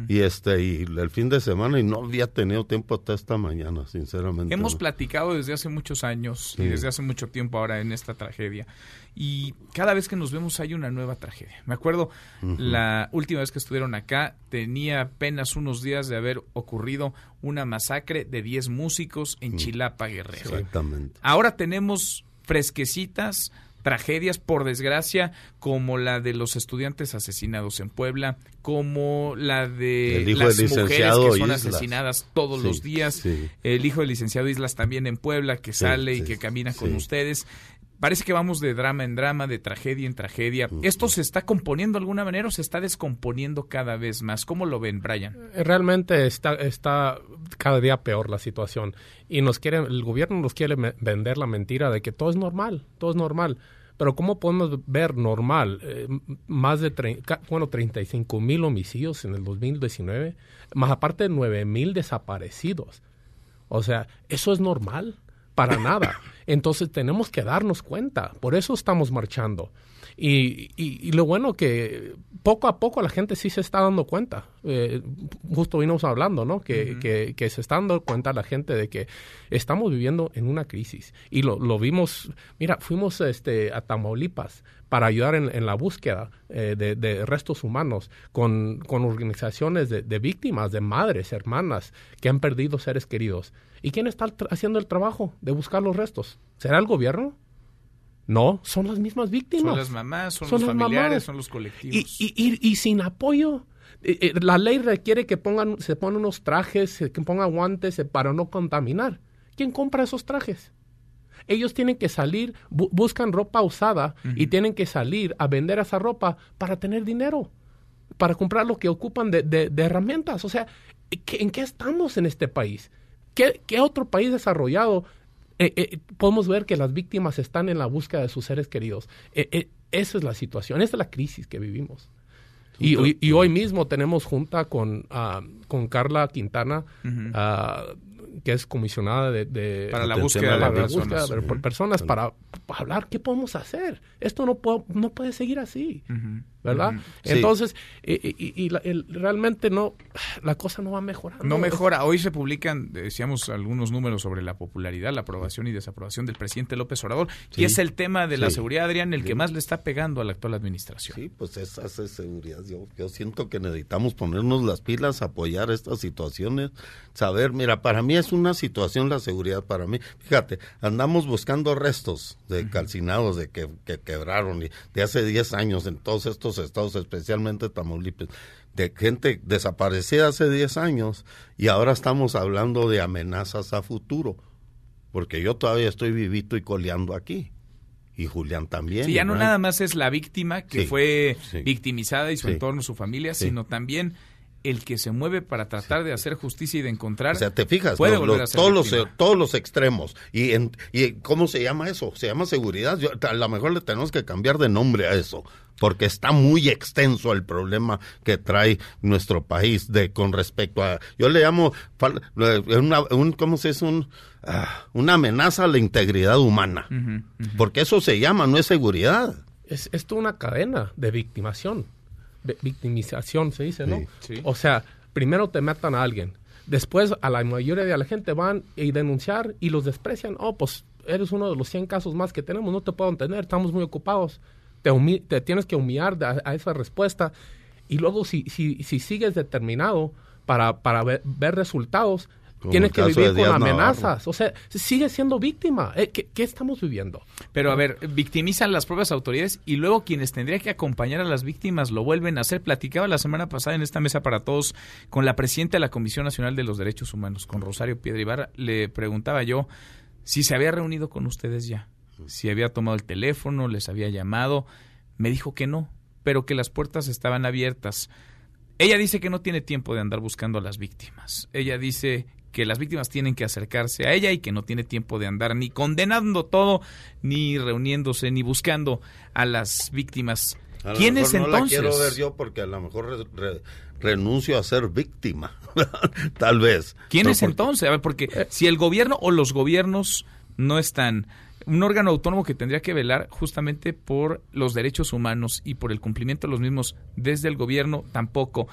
Y este y el fin de semana y no había tenido tiempo hasta esta mañana, sinceramente. Hemos no. platicado desde hace muchos años y desde hace mucho tiempo ahora en esta tragedia. Y cada vez que nos vemos hay una nueva tragedia. Me acuerdo la última vez que estuvieron acá, tenía apenas unos días de haber ocurrido una masacre de 10 músicos en Chilapa, Guerrero. Exactamente. Ahora tenemos fresquecitas tragedias, por desgracia, como la de los estudiantes asesinados en Puebla, como la de las mujeres que son Islas. asesinadas todos Sí, los días, sí. el hijo del licenciado Islas también en Puebla, que Sí, sale y que camina con ustedes. Parece que vamos de drama en drama, de tragedia en tragedia. ¿Esto se está componiendo de alguna manera o se está descomponiendo cada vez más? ¿Cómo lo ven, Brian? Realmente está, está cada día peor la situación y nos quiere, el gobierno nos quiere vender la mentira de que todo es normal, todo es normal. Pero ¿cómo podemos ver normal eh, más de bueno, 35 mil homicidios en el 2019, más aparte de 9 mil desaparecidos? O sea, ¿eso es normal? Para nada. Entonces tenemos que darnos cuenta. Por eso estamos marchando. Y, y- y lo bueno que poco a poco la gente sí se está dando cuenta. Eh, justo vinimos hablando, ¿no? Que, que, que se está dando cuenta la gente de que estamos viviendo en una crisis. Y lo, lo vimos, mira, fuimos este, a Tamaulipas para ayudar en, en la búsqueda eh, de, de restos humanos con, con organizaciones de, de víctimas, de madres, hermanas que han perdido seres queridos. ¿Y quién está haciendo el trabajo de buscar los restos? ¿Será el gobierno? No, son las mismas víctimas. Son las mamás, son, Son los familiares, mamás. son los colectivos. y, y- y sin apoyo. Eh, eh, la ley requiere que pongan, se pongan unos trajes, que pongan guantes eh, para no contaminar. ¿Quién compra esos trajes? Ellos tienen que salir, bu- buscan ropa usada y tienen que salir a vender esa ropa para tener dinero, para comprar lo que ocupan de, de- de herramientas. O sea, ¿qué- ¿en qué estamos en este país? ¿Qué, qué otro país desarrollado eh, eh, podemos ver que las víctimas están en la búsqueda de sus seres queridos? Eh, eh, esa es la situación, esa es la crisis que vivimos. Y, hoy- y hoy mismo tenemos junta con, ah, con Carla Quintana, ah, que es comisionada de, de- Para la búsqueda a de la personas. búsqueda de- por personas para, para hablar qué podemos hacer. Esto no, puedo- no puede seguir así, ¿verdad? Sí. Entonces, eh, y, y la- el- realmente no, la cosa no va mejorando. No mejora. Hoy se publican, decíamos, algunos números sobre la popularidad, la aprobación y desaprobación del presidente López Obrador. Sí. Y es el tema de la Sí. seguridad, Adrián, el que más le está pegando a la actual administración. Sí, pues esa es seguridad. Yo, yo siento que necesitamos ponernos las pilas, apoyar estas situaciones, saber, mira, para mí es una situación la seguridad para mí. Fíjate, andamos buscando restos de calcinados de que, que quebraron y de hace 10 años en todos estos estados, especialmente Tamaulipas, de gente desaparecida hace 10 años y ahora estamos hablando de amenazas a futuro, porque yo todavía estoy vivito y coleando aquí. Y Julián también. Sí, ya no nada más es la víctima que Sí, fue sí. victimizada y su entorno, su familia, sino también el que se mueve para tratar de hacer justicia y de encontrar. O sea, te fijas, puede a todos, los, todos los extremos. ¿Y, en, ¿Y cómo se llama eso? Se llama seguridad. Yo- a lo mejor le tenemos que cambiar de nombre a eso, porque está muy extenso el problema que trae nuestro país de con respecto a... Yo le llamo, una, un, ¿cómo se dice? Un, ah, una amenaza a la integridad humana. Porque eso se llama, no es seguridad. Es, es toda una cadena de victimación. De victimización se dice, ¿no? Sí, sí. O sea, primero te matan a alguien. Después a la mayoría de la gente van y denunciar y los desprecian. Oh, pues eres uno de los 100 casos más que tenemos, no te puedo entender, estamos muy ocupados. Te, humi- te tienes que humillar a, a esa respuesta. Y luego si, si, si sigues determinado para, para ver, ver resultados, Como tienes que vivir con Navarro. amenazas. O sea, sigue siendo víctima. Eh, ¿Qué, qué estamos viviendo? Pero a ver, victimizan las propias autoridades y luego quienes tendrían que acompañar a las víctimas lo vuelven a hacer. Platicaba la semana pasada en esta mesa para todos con la presidenta de la Comisión Nacional de los Derechos Humanos, con Rosario Piedra Ibarra. Le preguntaba yo si se había reunido con ustedes ya, si había tomado el teléfono, les había llamado. Me dijo que no, pero que las puertas estaban abiertas. Ella dice que no tiene tiempo de andar buscando a las víctimas. Ella dice que las víctimas tienen que acercarse a ella y que no tiene tiempo de andar ni condenando todo, ni reuniéndose, ni buscando a las víctimas. A lo ¿Quiénes mejor no entonces? la quiero ver yo porque a lo mejor re- re- renuncio a ser víctima, tal vez. ¿Quiénes No, porque- entonces? A ver, porque si el gobierno o los gobiernos no están, un órgano autónomo que tendría que velar justamente por los derechos humanos y por el cumplimiento de los mismos desde el gobierno tampoco.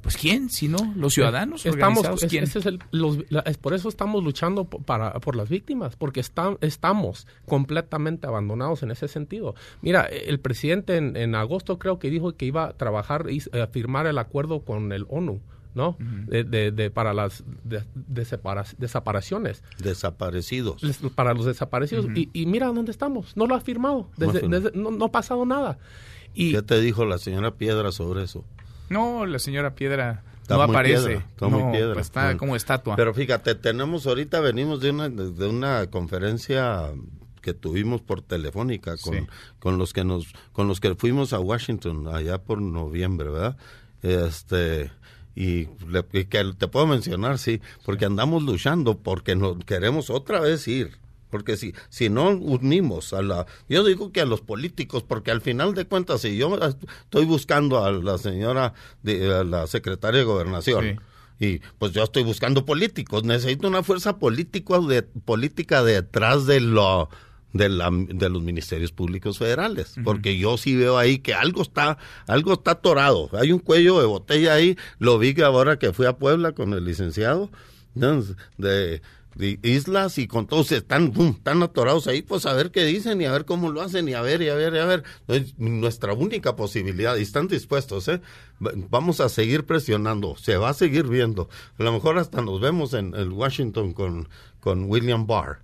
Pues quién, si no, los ciudadanos estamos organizados, ¿quién? es el- los- la- es por eso estamos luchando po- para por las víctimas porque están estamos completamente abandonados en ese sentido mira el presidente en, en agosto creo que dijo que iba a trabajar y a firmar el acuerdo con el ONU no de, de- de- para las de- desapariciones Desaparecidos. Les- para los desaparecidos y, y mira dónde estamos no lo ha firmado desde- No ha desde- no, no ha pasado nada y ¿Qué te dijo la señora Piedra sobre eso? No, la señora Piedra Está no muy aparece. piedra, está no, muy piedra. pues está Bueno. como estatua. Pero fíjate, tenemos ahorita, venimos de una, de una conferencia que tuvimos por telefónica con, Sí. con los que nos, con los que fuimos a Washington allá por noviembre, ¿verdad? Este, y le- que te puedo mencionar, sí, porque andamos luchando porque nos queremos otra vez ir. Porque si, si no unimos a la... Yo digo que a los políticos, porque al final de cuentas, si yo estoy buscando a la señora, de, a la secretaria de gobernación, y pues yo estoy buscando políticos, necesito una fuerza político de, política detrás de lo de, la, de los ministerios públicos federales, porque yo sí veo ahí que algo está algo está atorado, hay un cuello de botella ahí, lo vi que ahora que fui a Puebla con el licenciado ¿no? de, de islas y con todos están están atorados ahí, pues a ver qué dicen y a ver cómo lo hacen y a ver y a ver y a ver, es nuestra única posibilidad y están dispuestos, ¿eh? Va- Vamos a seguir presionando, se va a seguir viendo, a lo mejor hasta nos vemos en el Washington con, con William Barr.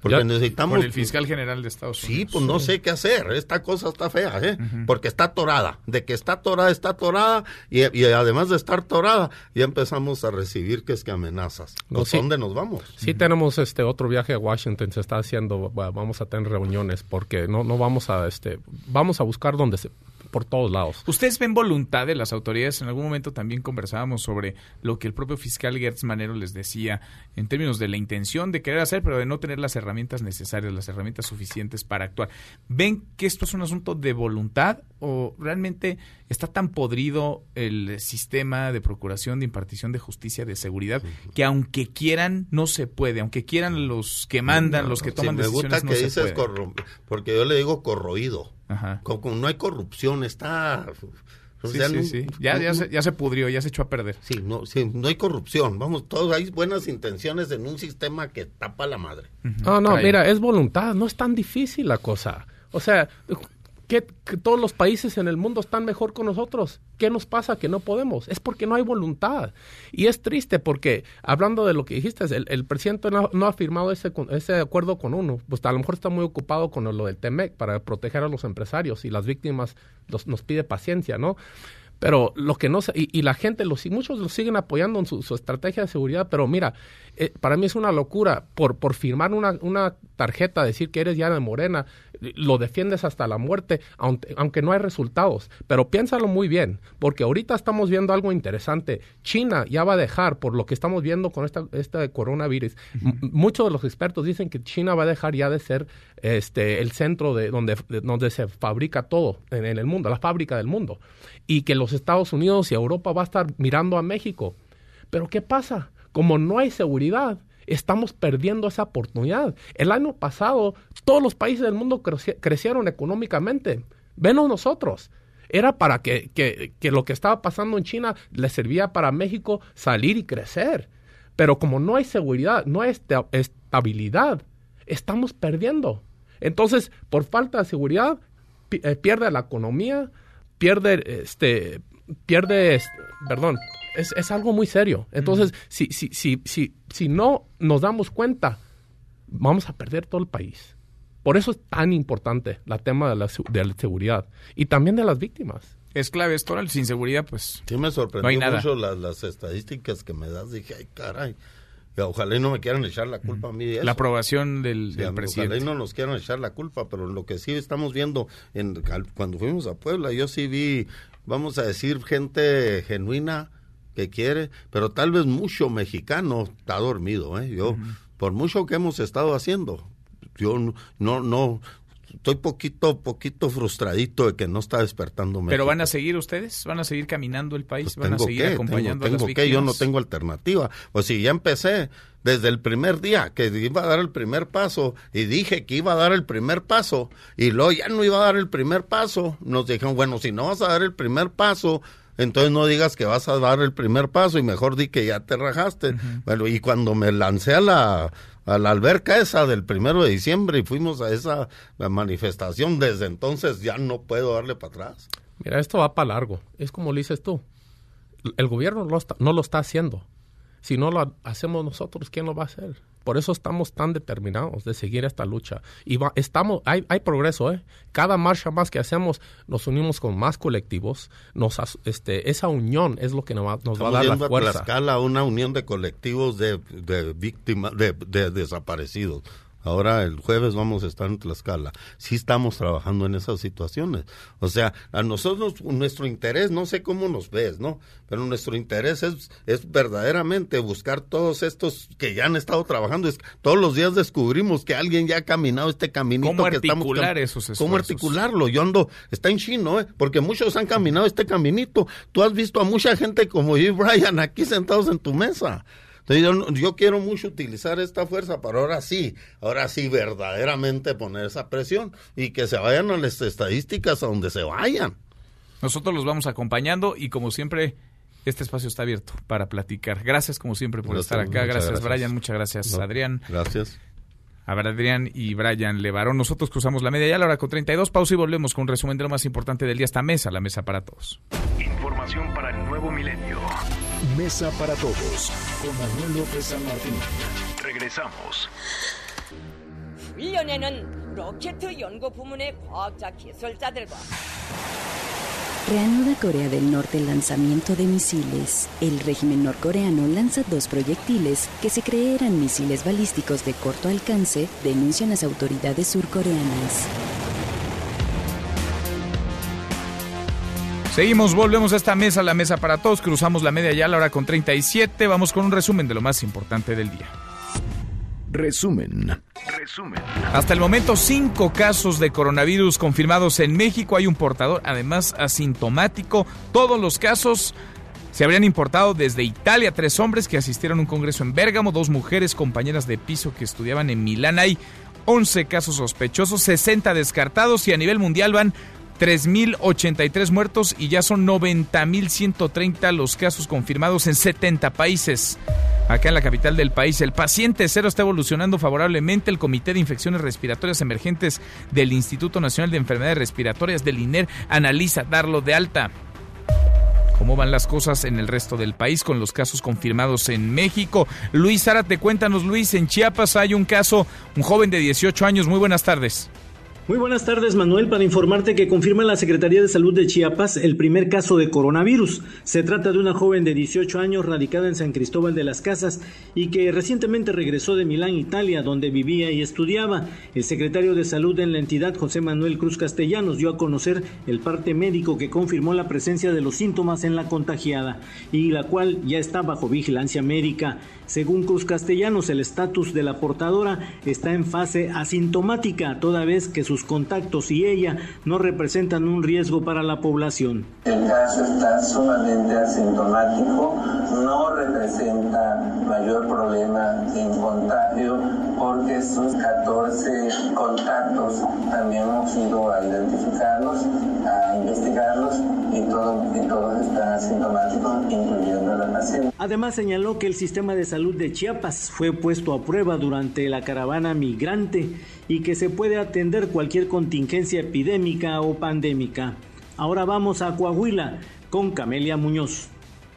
Porque Ya, necesitamos el fiscal general de Estados Sí, Unidos. pues no sé qué hacer. Esta cosa está fea, ¿eh? Porque está atorada. De que está atorada, está atorada. Y, y además de estar atorada, ya empezamos a recibir que es que amenazas. No, Pues, sí. ¿Dónde nos vamos? Sí tenemos este otro viaje a Washington, se está haciendo, va- vamos a tener reuniones porque no no vamos a este vamos a buscar donde se por todos lados. ¿Ustedes ven voluntad de las autoridades? En algún momento también conversábamos sobre lo que el propio fiscal Gertz Manero les decía en términos de la intención de querer hacer, pero de no tener las herramientas necesarias, las herramientas suficientes para actuar. ¿Ven que esto es un asunto de voluntad o realmente está tan podrido el sistema de procuración, de impartición de justicia, de seguridad, que aunque quieran, no se puede? Aunque quieran los que mandan, los que Sí, toman me gusta decisiones, no que se dices puede. porque yo le digo corroído. Ajá. Como, como no hay corrupción, está... o Sí, sea, sí, no- sí. Ya, ya, se, ya se pudrió, ya se echó a perder. Sí, no, sí, no hay corrupción. Vamos, todos hay buenas intenciones en un sistema que tapa la madre. No, no, Ahí. mira, es voluntad, no es tan difícil la cosa. O sea, que, todos los países en el mundo están mejor con nosotros. ¿Qué nos pasa que no podemos? Es porque no hay voluntad. Y es triste porque, hablando de lo que dijiste, el, el presidente no, no ha firmado ese, ese acuerdo con uno. Pues a lo mejor está muy ocupado con lo del TEMEC para proteger a los empresarios y las víctimas los- nos pide paciencia, ¿no? Pero lo que no y, y la gente, los, y muchos lo siguen apoyando en su, su estrategia de seguridad, pero mira, eh, para mí es una locura por, por firmar una, una tarjeta, decir que eres ya de Morena, lo defiendes hasta la muerte, aunque, aunque no hay resultados. Pero piénsalo muy bien, porque ahorita estamos viendo algo interesante. China ya va a dejar, por lo que estamos viendo con esta, este coronavirus, muchos de los expertos dicen que China va a dejar ya de ser este el centro de donde, de donde se fabrica todo en, el mundo, la fábrica del mundo. Y que los Estados Unidos y Europa va a estar mirando a México. Pero ¿qué pasa? Como no hay seguridad, estamos perdiendo esa oportunidad. El año pasado, todos los países del mundo creci- crecieron económicamente. Venos nosotros. Era para que, que- que lo que estaba pasando en China le servía para México salir y crecer. Pero como no hay seguridad, no hay esta- estabilidad, estamos perdiendo. Entonces, por falta de seguridad, pi- eh, pierde la economía, pierde, este, pierde, es- perdón, es, es algo muy serio. Entonces, si, si, si, si, si no nos damos cuenta, vamos a perder todo el país. Por eso es tan importante el tema de la, de la seguridad y también de las víctimas. Es clave esto, sin seguridad, pues. Sí me sorprendió No hay nada. mucho las, las estadísticas que me das. Dije, ay, caray. Ojalá y no me quieran echar la culpa a mí de eso. La aprobación del, Sí, del ojalá presidente. y no nos quieran echar la culpa, pero lo que sí estamos viendo, en, cuando fuimos a Puebla, yo sí vi, vamos a decir, gente genuina que quiere, pero tal vez mucho mexicano está dormido, ¿eh? Yo, por mucho que hemos estado haciendo, yo no, no estoy poquito, poquito frustradito de que no está despertando ¿Pero van a seguir ustedes? ¿Van a seguir caminando el país? Pues ¿Van a seguir acompañando tengo, a las que, yo no tengo alternativa. Pues si ya empecé desde el primer día que iba a dar el primer paso y dije que iba a dar el primer paso y luego ya no iba a dar el primer paso, nos dijeron, bueno, si no vas a dar el primer paso, entonces no digas que vas a dar el primer paso y mejor di que ya te rajaste. Bueno, y cuando me lancé a la, a la alberca esa del primero de diciembre y fuimos a esa manifestación, desde entonces ya no puedo darle para atrás. Mira, esto va para largo. Es como lo dices tú. El gobierno no lo está, no lo está haciendo. Si no lo hacemos nosotros, ¿quién lo va a hacer? Por eso estamos tan determinados de seguir esta lucha. Y va, estamos, hay, hay progreso, ¿eh? Cada marcha más que hacemos, nos unimos con más colectivos. Nos, este, esa unión es lo que nos va, nos va a dar la fuerza. a Tlaxcala una unión de colectivos de, de víctimas, de, de desaparecidos. Ahora el jueves vamos a estar en Tlaxcala. Sí estamos trabajando en esas situaciones. O sea, a nosotros nuestro interés, no sé cómo nos ves, ¿no? Pero nuestro interés es, es verdaderamente buscar todos estos que ya han estado trabajando. Es, todos los días descubrimos que alguien ya ha caminado este caminito ¿Cómo que estamos articular esos esfuerzos? ¿Cómo articularlo? Yo ando, está en chino, ¿eh? Porque muchos han caminado este caminito. Tú has visto a mucha gente como yo y Brian aquí sentados en tu mesa. Entonces yo, yo, quiero mucho utilizar esta fuerza para ahora sí, ahora sí verdaderamente poner esa presión y que se vayan a las estadísticas a donde se vayan. Nosotros los vamos acompañando y como siempre este espacio está abierto para platicar. Gracias como siempre por Gracias, estar acá. Gracias, gracias. Brian, muchas gracias No, Adrián. Gracias. A ver, Adrián y Brian Levarón. Nosotros cruzamos la media ya a la hora con 32. Pausa y volvemos con un resumen de lo más importante del día. Esta mesa, la mesa para todos. Información para el nuevo milenio. Mesa para todos con Manuel López San Martín. Regresamos. Reanuda Corea del Norte el lanzamiento de misiles. El régimen norcoreano lanza dos proyectiles que se creeran misiles balísticos de corto alcance, denuncian las autoridades surcoreanas. Seguimos, volvemos a esta mesa, la mesa para todos, cruzamos la media ya a la hora con 37, vamos con un resumen de lo más importante del día. Resumen. Resumen. Hasta el momento, cinco casos de coronavirus confirmados en México. Hay un portador, además asintomático. Todos los casos se habrían importado desde Italia. Tres hombres que asistieron a un congreso en Bérgamo, dos mujeres compañeras de piso que estudiaban en Milán. Hay 11 casos sospechosos, 60 descartados y a nivel mundial van 3.083 muertos y ya son 90.130 los casos confirmados en 70 países. Acá en la capital del país, el paciente cero está evolucionando favorablemente. El Comité de Infecciones Respiratorias Emergentes del Instituto Nacional de Enfermedades Respiratorias del INER analiza darlo de alta. ¿Cómo van las cosas en el resto del país con los casos confirmados en México? Luis Zárate, cuéntanos, Luis, en Chiapas hay un caso, un joven de 18 años. Muy buenas tardes. Muy buenas tardes, Manuel, para informarte que confirma la Secretaría de Salud de Chiapas el primer caso de coronavirus. Se trata de una joven de 18 años radicada en San Cristóbal de las Casas y que recientemente regresó de Milán, Italia, donde vivía y estudiaba. El secretario de Salud en la entidad, José Manuel Cruz Castellanos, dio a conocer el parte médico que confirmó la presencia de los síntomas en la contagiada y la cual ya está bajo vigilancia médica. Según Cruz Castellanos, el estatus de la portadora está en fase asintomática, toda vez que sus contactos y ella no representan un riesgo para la población. El caso está sumamente asintomático, no representa mayor problema en contagio porque estos 14 contactos también hemos ido a identificarlos, investigarlos y, todo, y todos están asintomáticos, incluyendo la paciente. Además señaló que el sistema de salud de Chiapas fue puesto a prueba durante la caravana migrante y que se puede atender cualquier contingencia epidémica o pandémica. Ahora vamos a Coahuila con Camelia Muñoz.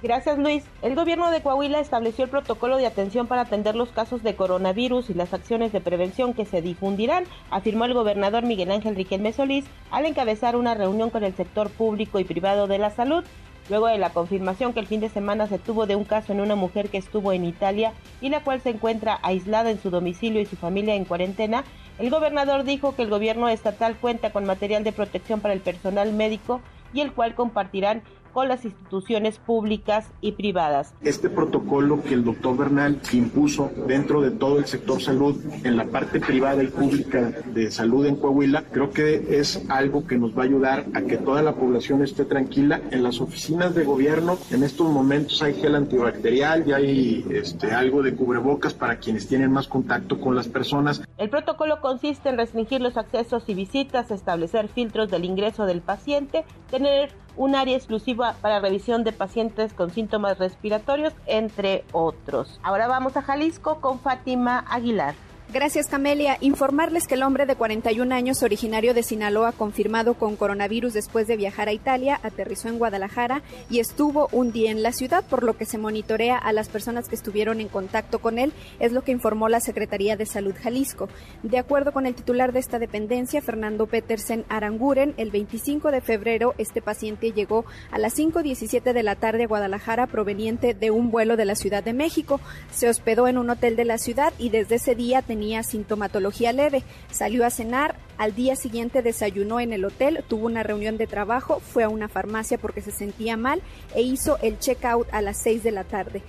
Gracias Luis. El gobierno de Coahuila estableció el protocolo de atención para atender los casos de coronavirus y las acciones de prevención que se difundirán, afirmó el gobernador Miguel Ángel Riquelme Solís al encabezar una reunión con el sector público y privado de la salud. Luego de la confirmación que el fin de semana se tuvo de un caso en una mujer que estuvo en Italia y la cual se encuentra aislada en su domicilio y su familia en cuarentena, el gobernador dijo que el gobierno estatal cuenta con material de protección para el personal médico y el cual compartirán con las instituciones públicas y privadas. Este protocolo que el doctor Bernal impuso dentro de todo el sector salud en la parte privada y pública de salud en Coahuila, creo que es algo que nos va a ayudar a que toda la población esté tranquila. En las oficinas de gobierno en estos momentos hay gel antibacterial y hay este, algo de cubrebocas para quienes tienen más contacto con las personas. El protocolo consiste en restringir los accesos y visitas, establecer filtros del ingreso del paciente, tener un área exclusiva para revisión de pacientes con síntomas respiratorios, entre otros. Ahora vamos a Jalisco con Fátima Aguilar. Gracias, Camelia. Informarles que el hombre de 41 años, originario de Sinaloa, confirmado con coronavirus después de viajar a Italia, aterrizó en Guadalajara y estuvo un día en la ciudad, por lo que se monitorea a las personas que estuvieron en contacto con él, es lo que informó la Secretaría de Salud Jalisco. De acuerdo con el titular de esta dependencia, Fernando Petersen Aranguren, el 25 de febrero este paciente llegó a las 5.17 de la tarde a Guadalajara proveniente de un vuelo de la Ciudad de México. Se hospedó en un hotel de la ciudad y desde ese día tenía sintomatología leve. Salió a cenar, al día siguiente desayunó en el hotel, tuvo una reunión de trabajo, fue a una farmacia porque se sentía mal e hizo el check-out a las 6 de la tarde.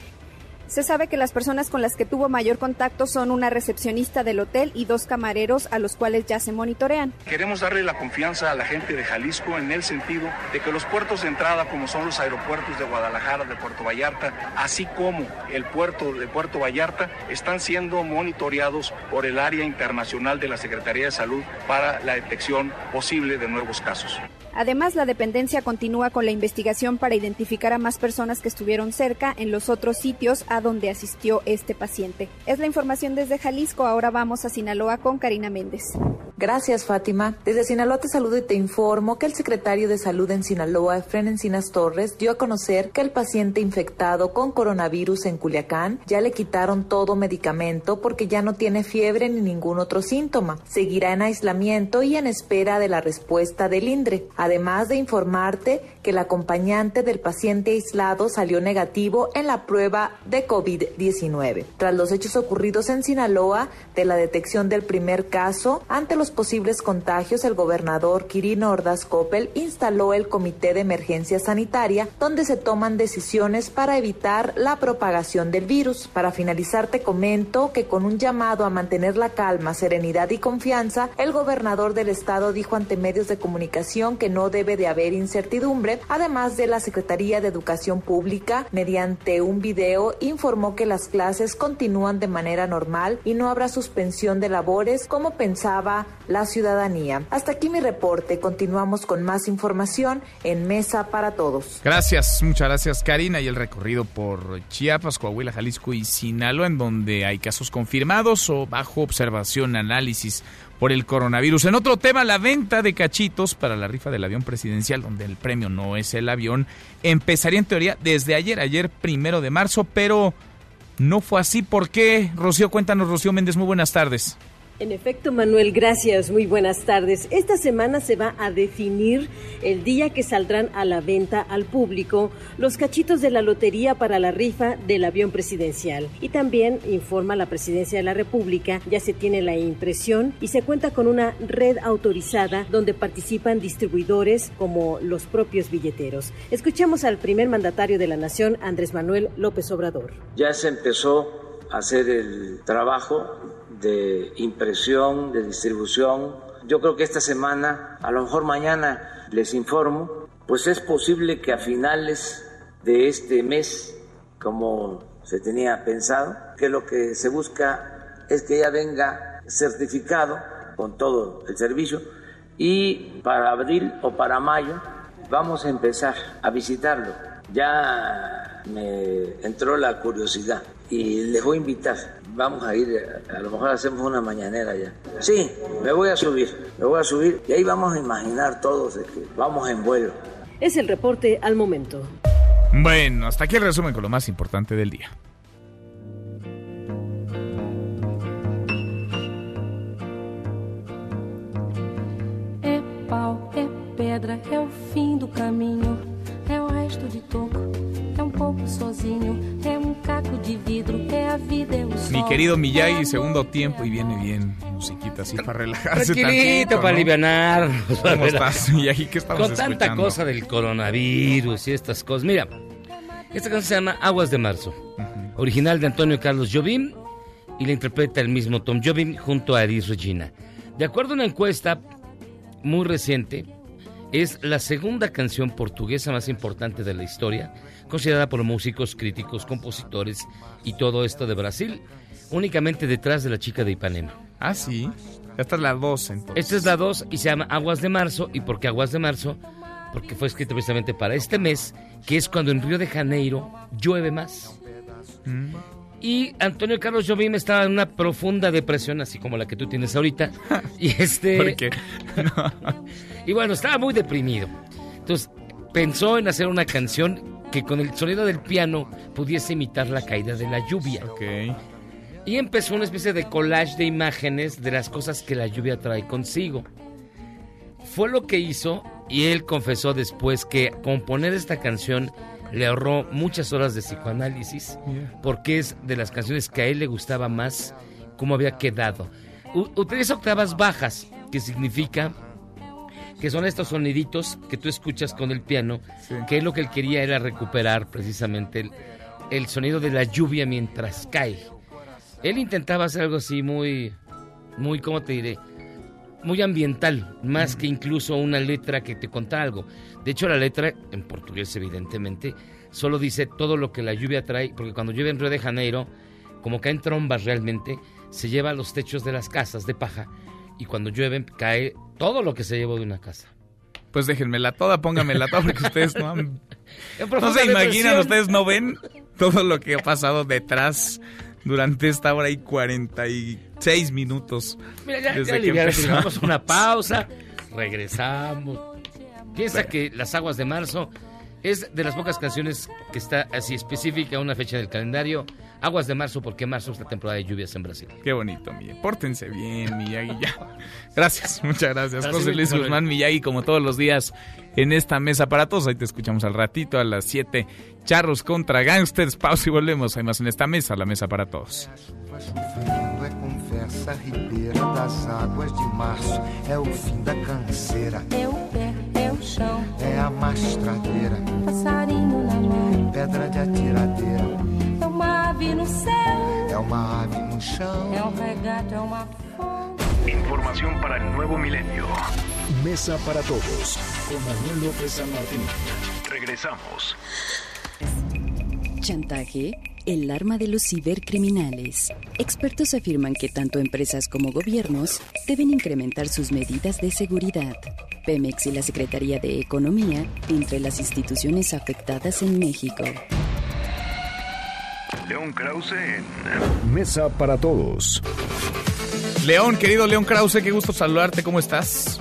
Se sabe que las personas con las que tuvo mayor contacto son una recepcionista del hotel y dos camareros a los cuales ya se monitorean. Queremos darle la confianza a la gente de Jalisco en el sentido de que los puertos de entrada, como son los aeropuertos de Guadalajara, de Puerto Vallarta, así como el puerto de Puerto Vallarta, están siendo monitoreados por el área internacional de la Secretaría de Salud para la detección posible de nuevos casos. Además, la dependencia continúa con la investigación para identificar a más personas que estuvieron cerca en los otros sitios a donde asistió este paciente. Es la información desde Jalisco. Ahora vamos a Sinaloa con Karina Méndez. Gracias, Fátima. Desde Sinaloa te saludo y te informo que el secretario de Salud en Sinaloa, Efren Encinas Torres, dio a conocer que el paciente infectado con coronavirus en Culiacán ya le quitaron todo medicamento porque ya no tiene fiebre ni ningún otro síntoma. Seguirá en aislamiento y en espera de la respuesta del INDRE además de informarte que el acompañante del paciente aislado salió negativo en la prueba de COVID-19. Tras los hechos ocurridos en Sinaloa de la detección del primer caso, ante los posibles contagios, el gobernador Quirino Ordaz Coppel instaló el Comité de Emergencia Sanitaria, donde se toman decisiones para evitar la propagación del virus. Para finalizar, te comento que con un llamado a mantener la calma, serenidad y confianza, el gobernador del estado dijo ante medios de comunicación que no debe de haber incertidumbre. Además de la Secretaría de Educación Pública, mediante un video, informó que las clases continúan de manera normal y no habrá suspensión de labores como pensaba la ciudadanía. Hasta aquí mi reporte. Continuamos con más información en Mesa para Todos. Gracias, muchas gracias Karina. Y el recorrido por Chiapas, Coahuila, Jalisco y Sinaloa, en donde hay casos confirmados o bajo observación, análisis por el coronavirus. En otro tema, la venta de cachitos para la rifa del avión presidencial, donde el premio no es el avión, empezaría en teoría desde ayer, ayer primero de marzo, pero no fue así. ¿Por qué? Rocío, cuéntanos, Rocío Méndez, muy buenas tardes. En efecto, Manuel, gracias. Muy buenas tardes. Esta semana se va a definir el día que saldrán a la venta al público los cachitos de la lotería para la rifa del avión presidencial. Y también informa la Presidencia de la República, ya se tiene la impresión y se cuenta con una red autorizada donde participan distribuidores como los propios billeteros. Escuchemos al primer mandatario de la Nación, Andrés Manuel López Obrador. Ya se empezó a hacer el trabajo de impresión, de distribución. Yo creo que esta semana, a lo mejor mañana les informo, pues es posible que a finales de este mes, como se tenía pensado, que lo que se busca es que ya venga certificado con todo el servicio y para abril o para mayo vamos a empezar a visitarlo. Ya me entró la curiosidad y les voy a invitar vamos a ir, a lo mejor hacemos una mañanera ya. Sí, me voy a subir, me voy a subir y ahí vamos a imaginar todos de que vamos en vuelo. Es el reporte al momento. Bueno, hasta aquí el resumen con lo más importante del día. É pau, é pedra, é o fim do caminho, é o resto de toco, um sozinho, é caco de vidro, é a vida, é o sol. Mi querido Miyagi, segundo tiempo y viene bien, musiquita. así para relajarse Tranquilito, para aliviar. ¿Cómo estás? ¿Y aquí qué estamos Con tanta escuchando? cosa del coronavirus y estas cosas. Mira, esta canción se llama Aguas de Marzo, original de Antonio Carlos Jobim y la interpreta el mismo Tom Jobim junto a Eris Regina. De acuerdo a una encuesta muy reciente, es la segunda canción portuguesa más importante de la historia, considerada por músicos, críticos, compositores y todo esto de Brasil, únicamente detrás de la chica de Ipanema. Ah, sí. Esta es la 2, entonces. Esta es la 2 y se llama Aguas de Marzo. ¿Y por qué Aguas de Marzo? Porque fue escrita precisamente para este mes, que es cuando en Río de Janeiro llueve más. Mm. Y Antonio Carlos Jobim estaba en una profunda depresión, así como la que tú tienes ahorita. Y este. ¿Por qué? y bueno, estaba muy deprimido. Entonces pensó en hacer una canción que con el sonido del piano pudiese imitar la caída de la lluvia. Y empezó una especie de collage de imágenes de las cosas que la lluvia trae consigo. Fue lo que hizo y él confesó después que componer esta canción le ahorró muchas horas de psicoanálisis porque es de las canciones que a él le gustaba más cómo había quedado. U- utiliza octavas bajas, que significa que son estos soniditos que tú escuchas con el piano, que lo que él quería era recuperar precisamente el, el sonido de la lluvia mientras cae. Él intentaba hacer algo así muy, muy, ¿cómo te diré? Muy ambiental, más que incluso una letra que te contara algo. De hecho, la letra, en portugués evidentemente, solo dice todo lo que la lluvia trae, porque cuando llueve en Río de Janeiro, como caen trombas realmente, se lleva a los techos de las casas de paja, y cuando llueven cae todo lo que se llevó de una casa. Pues déjenmela toda, pónganmela toda, porque ustedes no han- No se imaginan, ustedes no ven todo lo que ha pasado detrás durante esta hora y 46 minutos. Mira, ya, desde ya que empezamos. una pausa, regresamos. Piensa que Las Aguas de Marzo es de las pocas canciones que está así específica a una fecha del calendario. Aguas de Marzo, porque marzo es la temporada de lluvias en Brasil. Qué bonito, Miyagi. Pórtense bien, Miyagi. Ya. Gracias, muchas gracias. Gracias, José Luis. Guzmán Miyagi, como todos los días, en esta mesa para todos. Ahí te escuchamos al ratito a las 7. Charros contra Gangsters. Pausa y volvemos. Hay más en esta mesa, la mesa para todos. O o o chão, É a mastradeira. passarinho na mão. Pedra de atiradeira. É uma ave no céu, É uma ave no chão. é um regato, é uma fonte. Información para el nuevo milenio. Mesa para todos con Manuel López San Martín. Regresamos. Chantaje, el arma de los cibercriminales. Expertos afirman que tanto empresas como gobiernos deben incrementar sus medidas de seguridad. Pemex y la Secretaría de Economía entre las instituciones afectadas en México. León Krause en Mesa para todos. León, querido León Krause, qué gusto saludarte. ¿Cómo estás?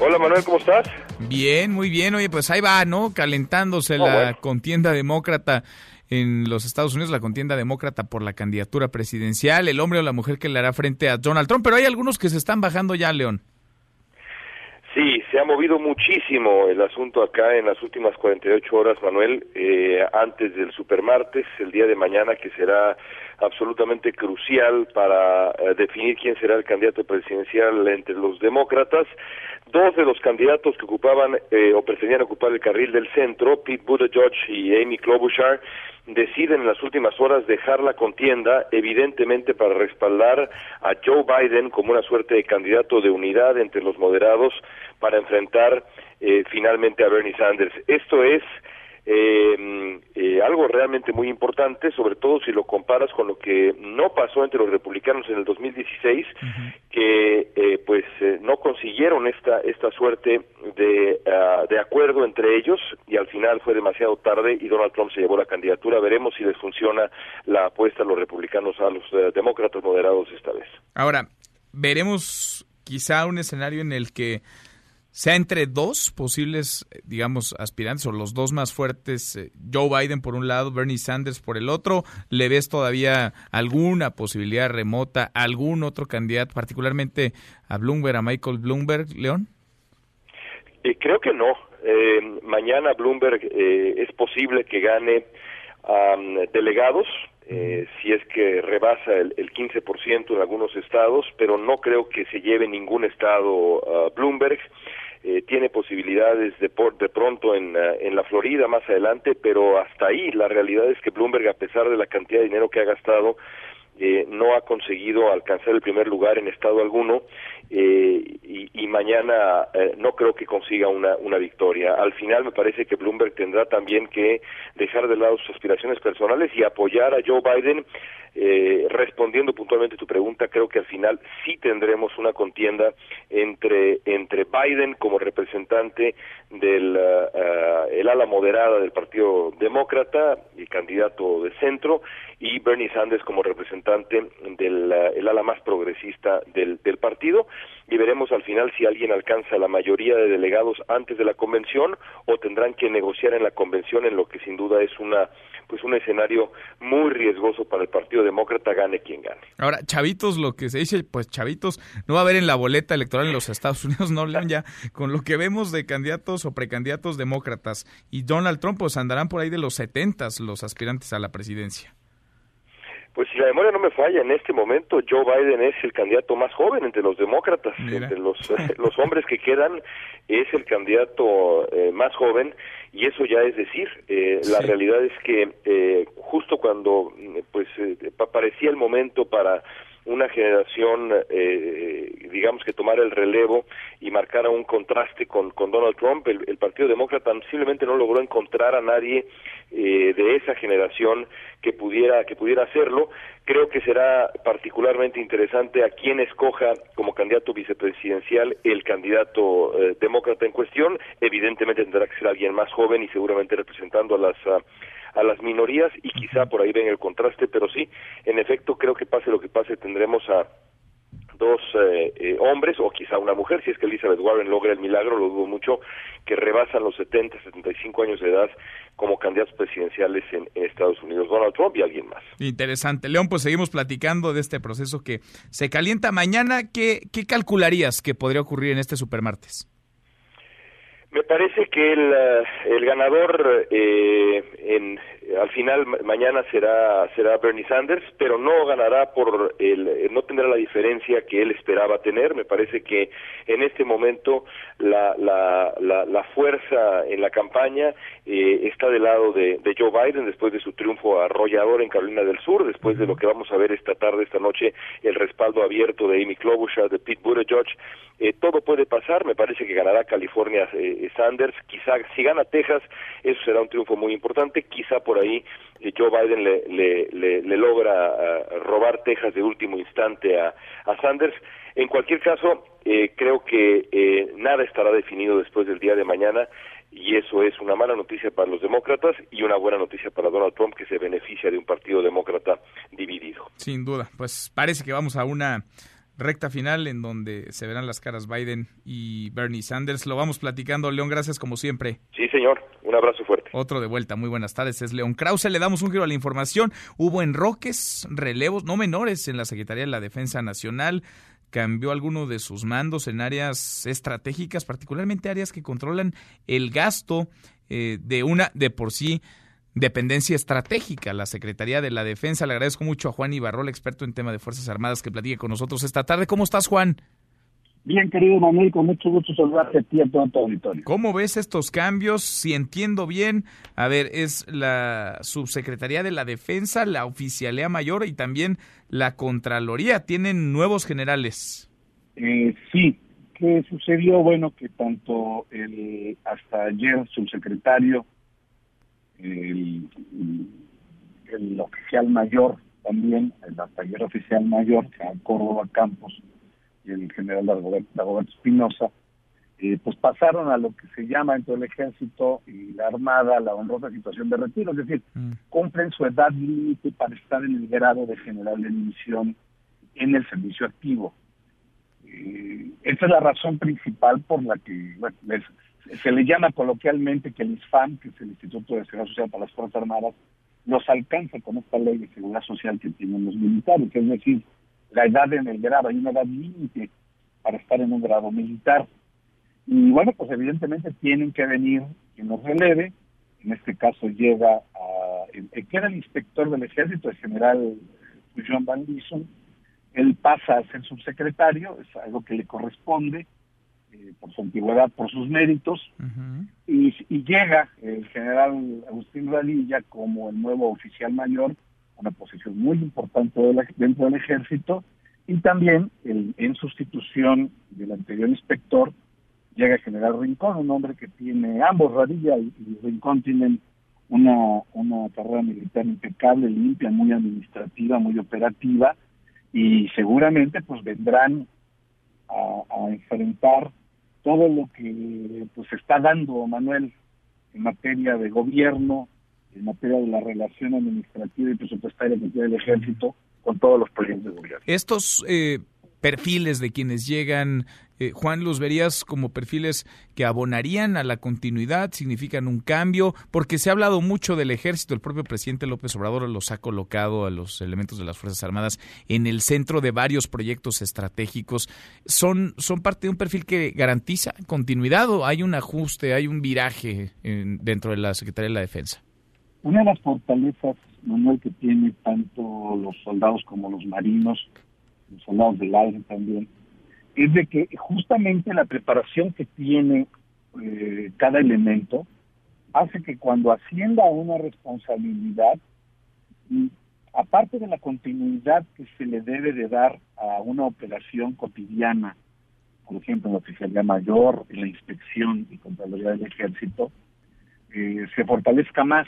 Hola Manuel, ¿cómo estás? Bien, muy bien. Oye, pues ahí va, ¿no? Calentándose Oh, la bueno. contienda demócrata en los Estados Unidos, la contienda demócrata por la candidatura presidencial, el hombre o la mujer que le hará frente a Donald Trump. Pero hay algunos que se están bajando ya, León. Sí, se ha movido muchísimo el asunto acá en las últimas 48 horas, Manuel, eh, antes del supermartes, el día de mañana, que será absolutamente crucial para eh, definir quién será el candidato presidencial entre los demócratas. Dos de los candidatos que ocupaban eh, o pretendían ocupar el carril del centro, Pete Buttigieg y Amy Klobuchar, deciden en las últimas horas dejar la contienda, evidentemente para respaldar a Joe Biden como una suerte de candidato de unidad entre los moderados para enfrentar eh, finalmente a Bernie Sanders. Esto es eh, eh, algo realmente muy importante, sobre todo si lo comparas con lo que no pasó entre los republicanos en el 2016, que eh, pues eh, no consiguieron esta esta suerte de, ah, de acuerdo entre ellos y al final fue demasiado tarde y Donald Trump se llevó la candidatura. Veremos si les funciona la apuesta a los republicanos a los eh, demócratas moderados esta vez. Ahora, veremos quizá un escenario en el que sea entre dos posibles, eh, digamos, aspirantes o los dos más fuertes, eh, Joe Biden por un lado, Bernie Sanders por el otro. ¿Le ves todavía alguna posibilidad remota, algún otro candidato, particularmente a Bloomberg, a Michael Bloomberg, León? Eh, creo que no. Mañana Bloomberg eh, es posible que gane am, delegados eh, si es que rebasa el, el 15% en algunos estados, pero no creo que se lleve ningún estado a Bloomberg. Eh, tiene posibilidades de, por, de pronto en, uh, en la Florida más adelante, pero hasta ahí la realidad es que Bloomberg, a pesar de la cantidad de dinero que ha gastado, eh, no ha conseguido alcanzar el primer lugar en estado alguno eh, y, mañana eh, no creo que consiga una, una victoria. Al final me parece que Bloomberg tendrá también que dejar de lado sus aspiraciones personales y apoyar a Joe Biden. Eh, respondiendo puntualmente tu pregunta, creo que al final sí tendremos una contienda entre entre Biden como representante del uh, el ala moderada del Partido Demócrata, el candidato de centro, y Bernie Sanders como representante del el ala más progresista del, del partido y veremos al final si alguien alcanza la mayoría de delegados antes de la convención o tendrán que negociar en la convención en lo que sin duda es una pues un escenario muy riesgoso para el Partido Demócrata gane quien gane. Ahora, chavitos, lo que se dice, pues chavitos, no va a haber en la boleta electoral en los Estados Unidos, no León, ya con lo que vemos de candidatos o precandidatos demócratas y Donald Trump, pues andarán por ahí de los setentas los aspirantes a la presidencia. Pues si la memoria no me falla, en este momento Joe Biden es el candidato más joven entre los demócratas, Mira. entre los, los hombres que quedan, es el candidato eh, más joven y eso ya es decir, eh, sí. la realidad es que eh, justo cuando pues parecía el momento para una generación, eh, digamos que tomara el relevo y marcara un contraste con, con Donald Trump, el, el, Partido Demócrata simplemente no logró encontrar a nadie eh, de esa generación que pudiera que pudiera hacerlo. Creo que será particularmente interesante a quien escoja como candidato vicepresidencial el candidato eh, demócrata en cuestión. Evidentemente tendrá que ser alguien más joven y seguramente representando a las uh, a las minorías y quizá por ahí ven el contraste, pero sí, en efecto creo que pase lo que pase tendremos a dos eh, eh, hombres o quizá una mujer, si es que Elizabeth Warren logra el milagro, lo dudo mucho, que rebasan los 70, 75 años de edad como candidatos presidenciales en, en, Estados Unidos, Donald Trump y alguien más. Interesante. León, pues seguimos platicando de este proceso que se calienta mañana. ¿Qué, qué calcularías que podría ocurrir en este supermartes? Me parece que el, eh, el ganador eh, en, al final mañana será será Bernie Sanders, pero no ganará por el no tendrá la diferencia que él esperaba tener. Me parece que en este momento la la, la, la fuerza en la campaña eh, está del lado de, de, Joe Biden después de su triunfo arrollador en Carolina del Sur, después de lo que vamos a ver esta tarde, esta noche, el respaldo abierto de Amy Klobuchar, de Pete Buttigieg. Eh, todo puede pasar. Me parece que ganará California eh, Sanders. Quizá si gana Texas, eso será un triunfo muy importante. Quizá por ahí eh, Joe Biden le, le, le, le logra uh, robar Texas de último instante a, a Sanders. En cualquier caso, eh, creo que eh, nada estará definido después del día de mañana y eso es una mala noticia para los demócratas y una buena noticia para Donald Trump que se beneficia de un partido demócrata dividido. Sin duda, pues parece que vamos a una recta final en donde se verán las caras Biden y Bernie Sanders. Lo vamos platicando. León, gracias como siempre. Sí, señor. Un abrazo fuerte. Otro de vuelta. Muy buenas tardes. Es León Krause. Le damos un giro a la información. Hubo enroques, relevos, no menores, en la Secretaría de la Defensa Nacional. Cambió alguno de sus mandos en áreas estratégicas, particularmente áreas que controlan el gasto eh, de una de por sí dependencia estratégica, la Secretaría de la Defensa. Le agradezco mucho a Juan Ibarrol, experto en tema de Fuerzas Armadas, que platique con nosotros esta tarde. ¿Cómo estás, Juan? Bien, querido Manuel, con mucho gusto saludarte a ti a todo tu auditorio. ¿Cómo ves estos cambios? Si entiendo bien, a ver, es la Subsecretaría de la Defensa, la Oficialía Mayor y también la Contraloría. ¿Tienen nuevos generales? Eh, sí. ¿Qué sucedió? Bueno, que tanto el hasta ayer subsecretario el, el, oficial mayor también, el taller oficial mayor, Córdoba Campos, y el general Dagoberto Espinosa, eh, pues pasaron a lo que se llama dentro del ejército y la armada la honrosa situación de retiro, es decir, mm. cumplen su edad límite para estar en el grado de general de división en el servicio activo. Eh, esa es la razón principal por la que bueno, les, se le llama coloquialmente que el ISFAM, que es el Instituto de Seguridad Social para las Fuerzas Armadas, los alcanza con esta ley de seguridad social que tienen los militares, es decir, la edad en el grado, hay una edad límite para estar en un grado militar. Y bueno, pues evidentemente tienen que venir quien nos releve, en este caso llega a que era el inspector del ejército, el general John Van Lison, él pasa a ser subsecretario, es algo que le corresponde eh, por su antigüedad, por sus méritos, y, llega el general Agustín Radilla como el nuevo oficial mayor, una posición muy importante dentro del ejército, y también en sustitución del anterior inspector llega el general Rincón, un hombre que tiene ambos, Radilla y, Rincón tienen una, una carrera militar impecable, limpia, muy administrativa, muy operativa, y seguramente pues vendrán a, enfrentar todo lo que pues está dando Manuel en materia de gobierno, en materia de la relación administrativa y presupuestaria que tiene el ejército con todos los proyectos de gobierno. Estos eh, perfiles de quienes llegan, eh, Juan, los verías como perfiles que abonarían a la continuidad, significan un cambio, porque se ha hablado mucho del ejército, el propio presidente López Obrador los ha colocado a los elementos de las Fuerzas Armadas en el centro de varios proyectos estratégicos. ¿Son, son parte de un perfil que garantiza continuidad o hay un ajuste, hay un viraje dentro de la Secretaría de la Defensa? Una de las fortalezas, Manuel, que tiene tanto los soldados como los marinos soldados del aire también, es de que justamente la preparación que tiene eh, cada elemento hace que cuando ascienda a una responsabilidad, aparte de la continuidad que se le debe de dar a una operación cotidiana, por ejemplo, en la oficialía mayor, en la inspección y contraloría del ejército, eh, se fortalezca más.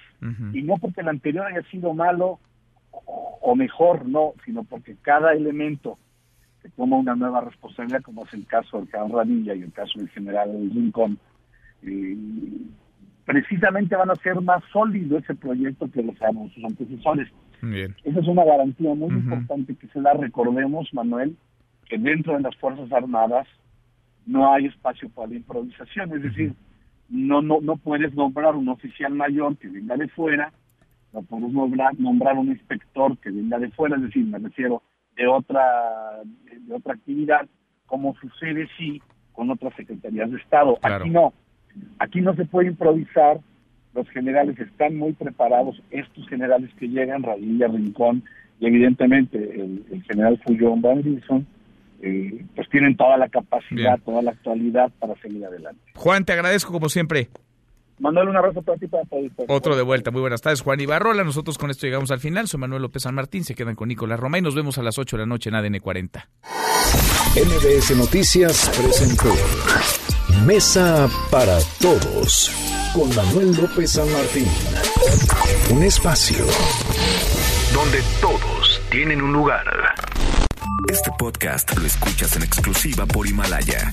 Y no porque el anterior haya sido malo o mejor, no, sino porque cada elemento que toma una nueva responsabilidad, como es el caso del general Radilla y el caso del general Lincoln, eh, precisamente van a ser más sólido ese proyecto que los sus antecesores. Esa es una garantía muy importante que se da, recordemos, Manuel, que dentro de las Fuerzas Armadas no hay espacio para la improvisación, es decir, no, no, no puedes nombrar un oficial mayor que venga de fuera, no puedes nombrar, nombrar un inspector que venga de fuera, es decir, me refiero de otra, de otra actividad, como sucede sí con otras secretarías de Estado. Aquí no, aquí no se puede improvisar, los generales están muy preparados, estos generales que llegan, Radilla, Rincón, y evidentemente el, general Fullón Van eh, pues tienen toda la capacidad, toda la actualidad para seguir adelante. Juan, te agradezco como siempre. Manuel, un abrazo para ti para todos. Otro de vuelta. Muy buenas tardes, Juan Ibarrola. Nosotros con esto llegamos al final. Soy Manuel López San Martín. Se quedan con Nicolás Roma y nos vemos a las 8 de la noche en ADN 40. MBS Noticias presentó Mesa para Todos con Manuel López San Martín. Un espacio donde todos tienen un lugar. Este podcast lo escuchas en exclusiva por Himalaya.